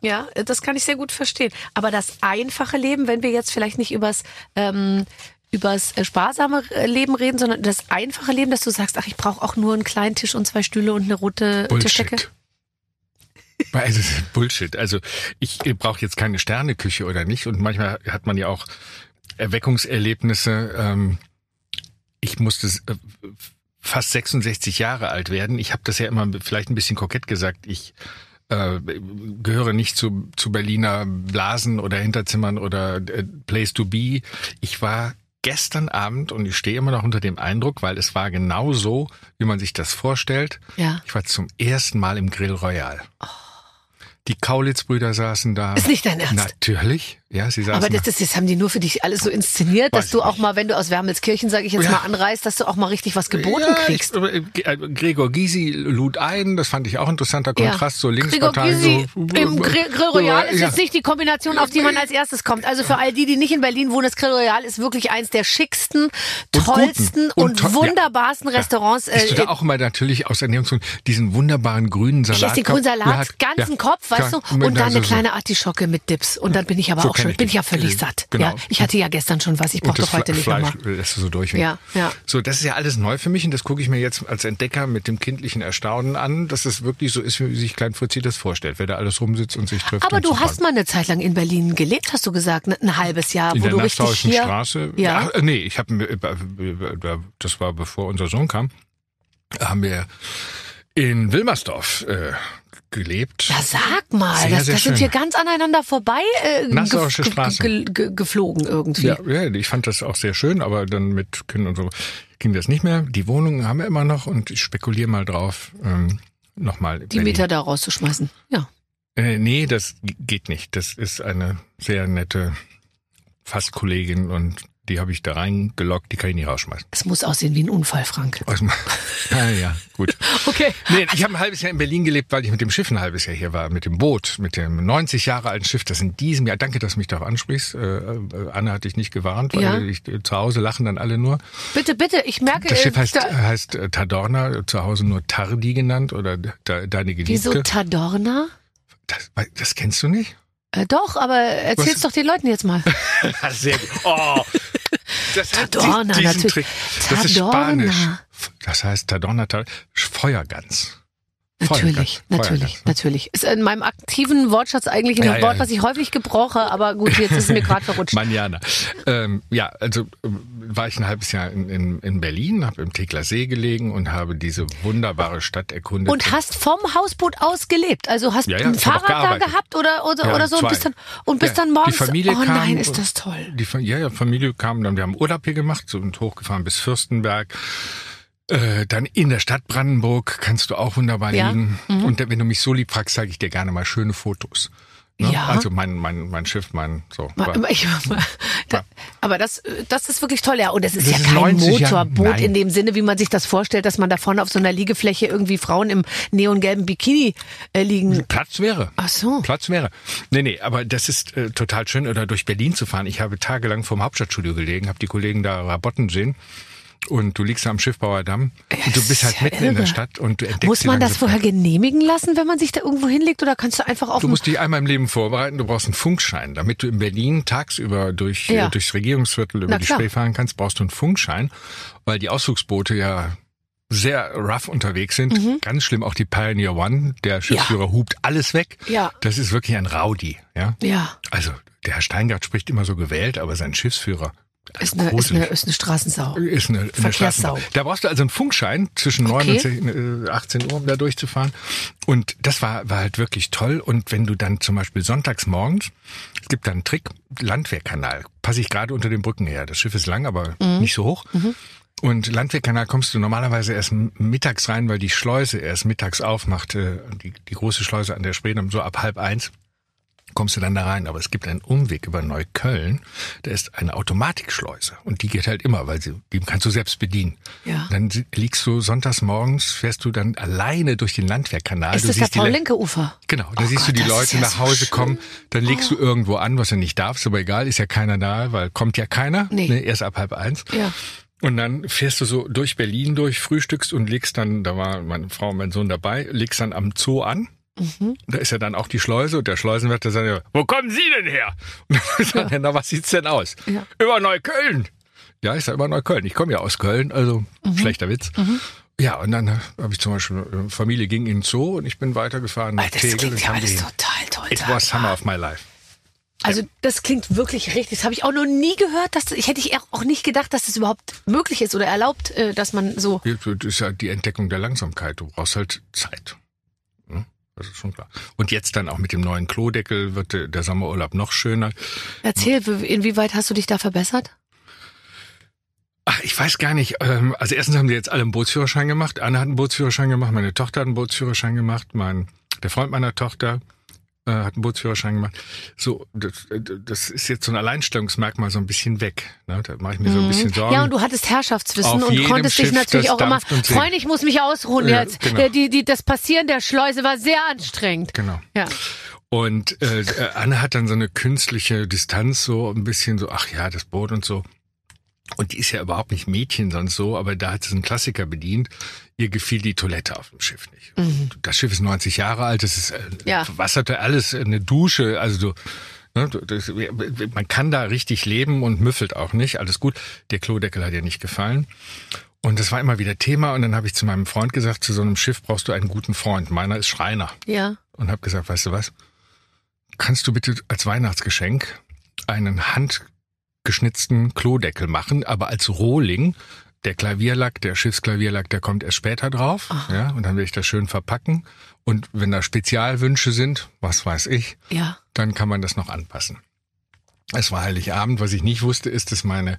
Ja, das kann ich sehr gut verstehen. Aber das einfache Leben, wenn wir jetzt vielleicht nicht übers ähm, übers äh, sparsame äh, Leben reden, sondern das einfache Leben, dass du sagst, ach, ich brauche auch nur einen kleinen Tisch und zwei Stühle und eine rote Tischdecke. Bullshit. Also Bullshit. Also ich brauche jetzt keine Sterneküche oder nicht. Und manchmal hat man ja auch Erweckungserlebnisse. Ähm, ich musste äh, fast 66 Jahre alt werden. Ich habe das ja immer vielleicht ein bisschen kokett gesagt. Ich äh, gehöre nicht zu, zu Berliner Blasen oder Hinterzimmern oder äh, Place to be. Ich war gestern Abend und ich stehe immer noch unter dem Eindruck, weil es war genau so, wie man sich das vorstellt. Ja. Ich war zum ersten Mal im Grill Royal. Die Kaulitz-Brüder saßen da. Ist nicht dein Ernst? Natürlich. Ja, sie saßen Aber das, da. das, das haben die nur für dich alles so inszeniert, dass du ich auch mal, wenn du aus Wermelskirchen, sage ich jetzt Ja. mal, anreist, dass du auch mal richtig was geboten ja, kriegst. Ich, äh, äh, Gregor Gysi lud ein, das fand ich auch interessanter Kontrast, so Gregor Linkspartei. Gysi so, im Grill, Royal ist Ja. jetzt nicht die Kombination, auf die man als erstes kommt. Also für all die, die nicht in Berlin wohnen, das Grill Royal ist wirklich eins der schicksten, Und tollsten und, Und wunderbarsten Restaurants. Äh, da auch mal natürlich aus Ernährungsgründen diesen wunderbaren grünen Salat? ich esse den grünen Salat, ganzen ja, Kopf, weißt du, und dann eine so- kleine Artischocke mit Dips. Und dann bin ich aber So auch kenn schon, ich bin ja völlig Äh, satt. genau. Ja, ich hatte ja gestern schon was, ich brauche doch heute Fle- nicht Fleisch nochmal. lässt du so durch. Ja, ja. So, das ist ja alles neu für mich und das gucke ich mir jetzt als Entdecker mit dem kindlichen Erstaunen an, dass es wirklich so ist, wie sich Klein Fritzi das vorstellt, wer da alles rumsitzt und sich trifft. Aber du hast mal eine Zeit lang in Berlin gelebt, hast du gesagt, ne? ein halbes Jahr, in wo der du richtig hier. Straße. Ja. Ach, äh, nee, ich habe das war bevor unser Sohn kam, haben wir in Wilmersdorf äh, gelebt. Ja, sag mal, Sehr, das, sehr das sind wir ganz aneinander vorbei äh, Nassauische ge- Straße. ge- ge- geflogen irgendwie. Ja, ja, ich fand das auch sehr schön, aber dann mit Kindern und so ging das nicht mehr. Die Wohnungen haben wir immer noch und ich spekuliere mal drauf, ähm, nochmal. Die Mieter da rauszuschmeißen. Ja. Äh, nee, das geht nicht. Das ist eine sehr nette Fastkollegin und die habe ich da reingelockt, die kann ich nicht rausschmeißen. Es muss aussehen wie ein Unfall, Frank. Ah, ja, gut. Okay. Nee, ich habe ein halbes Jahr in Berlin gelebt, weil ich mit dem Schiff ein halbes Jahr hier war, mit dem Boot, mit dem 90 Jahre alten Schiff, das in diesem Jahr, danke, dass du mich darauf ansprichst, äh, äh, Anne hatte ich nicht gewarnt, weil Ja. ich, äh, zu Hause lachen dann alle nur. Bitte, bitte, ich merke, Das Schiff äh, heißt, da, heißt Tadorna, zu Hause nur Tardi genannt oder da, deine wieso Geliebte. Tadorna? Das, das kennst du nicht? Äh, doch, aber erzähl's Was? doch den Leuten jetzt mal. Sehr gut. Oh, das hat Tadorna, diesen natürlich. Trick. Das ist Tadorna. Spanisch. Das heißt Tadorna, Tadorna Feuergans. Natürlich, Feuergans, natürlich, Feuergans. natürlich. Ist in meinem aktiven Wortschatz eigentlich ein Ja, Wort, ja. was ich häufig gebrauche, aber gut, jetzt ist es mir gerade verrutscht. Manjana. Ähm, ja, also ähm, war ich ein halbes Jahr in, in, in Berlin, habe im Tegler See gelegen und habe diese wunderbare Stadt erkundet. Und hast vom Hausboot aus gelebt? Also hast Ja, ja, ein Fahrrad da gehabt oder oder, Ja, oder so und zwei. bist dann und bist dann morgens Die Familie Oh nein, ist und- das toll. Die, ja, ja, Familie kam dann, wir haben Urlaub hier gemacht so, und hochgefahren bis Fürstenberg. Äh, dann in der Stadt Brandenburg kannst du auch wunderbar Ja, liegen. Und wenn du mich so lieb fragst, zeige ich dir gerne mal schöne Fotos. Ne? Ja. Also mein, mein, mein Schiff, mein so. War- Ich, da, aber das, das ist wirklich toll, ja. Und es ist Das ja kein 90 Jahre- Motorboot in dem Sinne, wie man sich das vorstellt, dass man da vorne auf so einer Liegefläche irgendwie Frauen im neongelben Bikini äh, liegen. Platz wäre. Ach so. Platz wäre. Nee, nee, aber das ist äh, total schön, oder durch Berlin zu fahren. Ich habe tagelang vom Hauptstadtstudio gelegen, habe die Kollegen da Rabotten sehen. Und du liegst am Schiffbauer Damm und du bist ist halt ja mitten in der irre. Stadt und du entdeckst Muss man das sofort. vorher genehmigen lassen, wenn man sich da irgendwo hinlegt? Oder kannst du einfach auf Du musst dich einmal im Leben vorbereiten, du brauchst einen Funkschein. Damit du in Berlin tagsüber durch, Ja. äh, durchs Regierungsviertel über Na die klar. Spree fahren kannst, brauchst du einen Funkschein, weil die Ausflugsboote ja sehr rough unterwegs sind. Ganz schlimm auch die Pioneer One. Der Schiffsführer hupt alles weg. Ja. Das ist wirklich ein Rowdy. Ja. Ja. Also der Herr Steingart spricht immer so gewählt, aber sein Schiffsführer Ist eine, ist, eine, ist eine Straßensau. Ist eine, eine Verkehrssau. Straßenbahn. Da brauchst du also einen Funkschein zwischen 9 Okay. und 10, äh, 18 Uhr, um da durchzufahren. Und das war, war halt wirklich toll. Und wenn du dann zum Beispiel sonntags morgens, es gibt da einen Trick, Landwehrkanal, passe ich gerade unter den Brücken her. Das Schiff ist lang, aber Mhm. nicht so hoch. Und Landwehrkanal kommst du normalerweise erst mittags rein, weil die Schleuse erst mittags aufmacht, äh, die, die große Schleuse an der Spree, um so ab halb eins kommst du dann da rein. Aber es gibt einen Umweg über Neukölln. Da ist eine Automatikschleuse. Und die geht halt immer, weil sie, die kannst du selbst bedienen. Ja. Dann liegst du sonntags morgens, fährst du dann alleine durch den Landwehrkanal. Ist du das der siehst die Le- Paul-Linke-Ufer? Genau, da Oh siehst du Gott, die das ist Leute ja nach so Hause schön. kommen, dann legst du irgendwo an, was du nicht darfst, aber egal, ist ja keiner da, weil kommt ja keiner, Nee. ne, erst ab halb eins. Ja. Und dann fährst du so durch Berlin durch, frühstückst und legst dann, da war meine Frau und mein Sohn dabei, legst dann am Zoo an. Mhm. Da ist ja dann auch die Schleuse und der Schleusenwärter sagt ja, wo kommen Sie denn her? Und dann sagt er, na, was sieht's denn aus? Ja. Über Neukölln. Ja, ich sag über Neukölln. Ich komme ja aus Köln, also Mhm. schlechter Witz. Ja, und dann habe ich zum Beispiel, äh, Familie ging in den Zoo und ich bin weitergefahren Alter, das Tegel. klingt ja alles total toll. It was summer of my life. Also das klingt wirklich richtig. Das habe ich auch noch nie gehört. Dass, ich hätte ich auch nicht gedacht, dass das überhaupt möglich ist oder erlaubt, äh, dass man so. Das ist ja die Entdeckung der Langsamkeit. Du brauchst halt Zeit. Das ist schon klar. Und jetzt dann auch mit dem neuen Klodeckel wird der der Sommerurlaub noch schöner. Erzähl, inwieweit hast du dich da verbessert? Ach, ich weiß gar nicht. ähm, Also erstens haben sie jetzt alle einen Bootsführerschein gemacht. Anne hat einen Bootsführerschein gemacht, meine Tochter hat einen Bootsführerschein gemacht, mein der Freund meiner Tochter äh, hat einen Bootsführerschein gemacht. So, das, äh, das ist jetzt so ein Alleinstellungsmerkmal so ein bisschen weg. Ne? Da mache ich mir so ein bisschen Sorgen. Mhm. Ja, und du hattest Herrschaftswissen Auf und konntest dich Schiff, natürlich das auch immer. Freunde, ich muss mich ausruhen Ja, jetzt. genau. Die, die, das Passieren der Schleuse war sehr anstrengend. Genau. Ja. Und äh, Anne hat dann so eine künstliche Distanz, so ein bisschen so, ach ja, das Boot und so. Und die ist ja überhaupt nicht Mädchen sonst so, aber da hat sie einen Klassiker bedient. Ihr gefiel die Toilette auf dem Schiff nicht. Das Schiff ist 90 Jahre alt, das ist äh, Ja. wasserte alles, eine Dusche, also du, ne, das, man kann da richtig leben und müffelt auch nicht, alles gut. Der Klodeckel hat ihr nicht gefallen. Und das war immer wieder Thema. Und dann habe ich zu meinem Freund gesagt, zu so einem Schiff brauchst du einen guten Freund. Meiner ist Schreiner Ja. und habe gesagt, weißt du was? Kannst du bitte als Weihnachtsgeschenk einen handgeschnitzten Klodeckel machen, aber als Rohling. Der Klavierlack, der Schiffsklavierlack, der kommt erst später drauf. Ja, und dann will ich das schön verpacken. Und wenn da Spezialwünsche sind, was weiß ich, Ja. dann kann man das noch anpassen. Es war Heiligabend. Was ich nicht wusste, ist, dass meine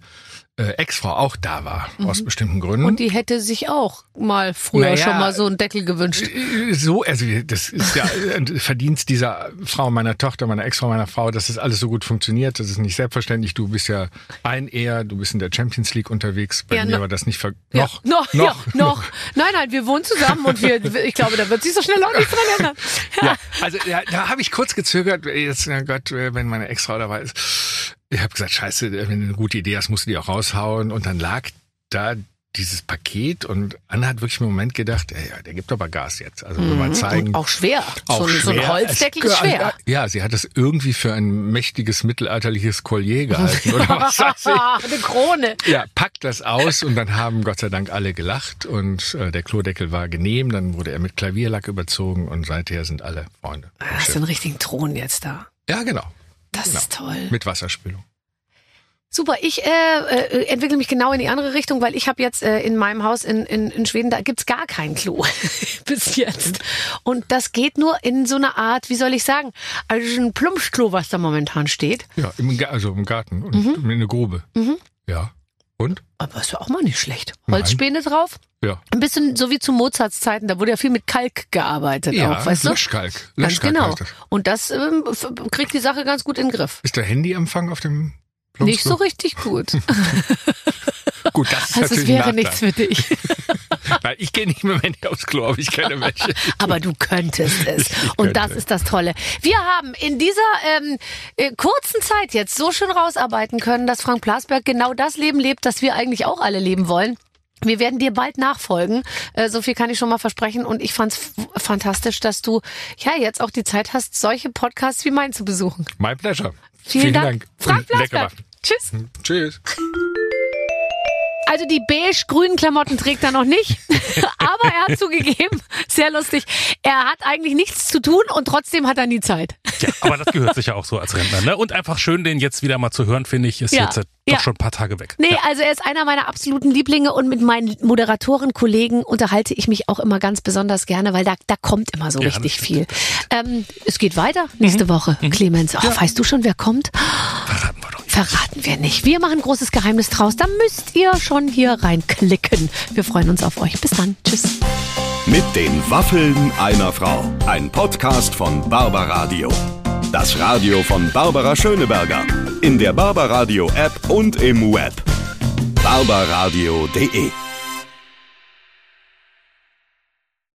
äh, Ex-Frau auch da war, aus bestimmten Gründen. Und die hätte sich auch mal früher Naja, schon mal so einen Deckel gewünscht. So, also das ist ja ein Verdienst dieser Frau, meiner Tochter, meiner Ex-Frau, meiner Frau, dass das alles so gut funktioniert. Das ist nicht selbstverständlich. Du bist ja ein eher, du bist in der Champions League unterwegs. Bei Ja, mir no- war das nicht ver Ja, noch, noch, ja, noch. Nein, nein, wir wohnen zusammen und wir, ich glaube, da wird sich so schnell auch nichts dran ändern. Ja, also ja, da habe ich kurz gezögert. Jetzt, ja Gott, äh, wenn meine Ex-Frau dabei ist. Ich habe gesagt, scheiße, wenn du eine gute Idee hast, musst du die auch raushauen. Und dann lag da dieses Paket und Anna hat wirklich im Moment gedacht, ey, der gibt aber Gas jetzt. Also will mal zeigen. Und auch schwer. Auch so, ein- so ein schwer. Holzdeckel ist schwer. Ja, sie hat es irgendwie für ein mächtiges mittelalterliches Collier gehalten oder was weiß ich. Eine Krone. Ja, packt das aus und dann haben Gott sei Dank alle gelacht und äh, der Klodeckel war genehm, dann wurde er mit Klavierlack überzogen und seither sind alle Freunde. im Hast du einen richtigen Thron jetzt da. Ja, genau. Das Genau. ist toll. Mit Wasserspülung. Super, ich äh, äh, entwickle mich genau in die andere Richtung, weil ich habe jetzt äh, in meinem Haus in, in, in Schweden, da gibt's gar kein Klo bis jetzt. Und das geht nur in so einer Art, wie soll ich sagen, also ein Plumpsklo, was da momentan steht. Ja, im, also im Garten und Mhm. in eine Grube. Ja. Und? Aber ist ja auch mal nicht schlecht. Nein. Holzspäne drauf. Ja. Ein bisschen so wie zu Mozarts Zeiten, da wurde ja viel mit Kalk gearbeitet Ja, auch, weißt du? Löschkalk. Ganz Löschkalk genau. das. Und das ähm, kriegt die Sache ganz gut in den Griff. Ist der Handyempfang auf dem Nicht so Plumpsklo? richtig gut. Gut, das ist Also es natürlich wäre ein nichts für dich. Nein, ich gehe nicht mit dem Handy aufs Klo, aber ich kenne welche. Aber du könntest es. Und das könnte. ist das Tolle. Wir haben in dieser ähm, äh, kurzen Zeit jetzt so schön rausarbeiten können, dass Frank Plasberg genau das Leben lebt, das wir eigentlich auch alle leben wollen. Wir werden dir bald nachfolgen. Äh, so viel kann ich schon mal versprechen. Und ich fand's fantastisch, dass du ja jetzt auch die Zeit hast, solche Podcasts wie meinen zu besuchen. My pleasure. Vielen, Dank. Frank Und lecker Plasberg. Tschüss. Tschüss. Also die beige-grünen Klamotten trägt er noch nicht, aber er hat zugegeben, sehr lustig, er hat eigentlich nichts zu tun und trotzdem hat er nie Zeit. Ja, aber das gehört sich ja auch so als Rentner. Ne? Und einfach schön, den jetzt wieder mal zu hören, finde ich, ist Ja. jetzt äh, Ja. doch schon ein paar Tage weg. Nee, Ja. also er ist einer meiner absoluten Lieblinge und mit meinen Moderatorenkollegen unterhalte ich mich auch immer ganz besonders gerne, weil da, da kommt immer so Ja, richtig viel. Ähm, es geht weiter nächste Woche, Clemens. Oh, Weißt du schon, wer kommt? Verraten doch. Verraten wir nicht. Wir machen großes Geheimnis draus. Da müsst ihr schon hier reinklicken. Wir freuen uns auf euch. Bis dann. Tschüss. Mit den Waffeln einer Frau. Ein Podcast von Barbaradio. Das Radio von Barbara Schöneberger. In der Barbaradio App und im Web. barbaradio.de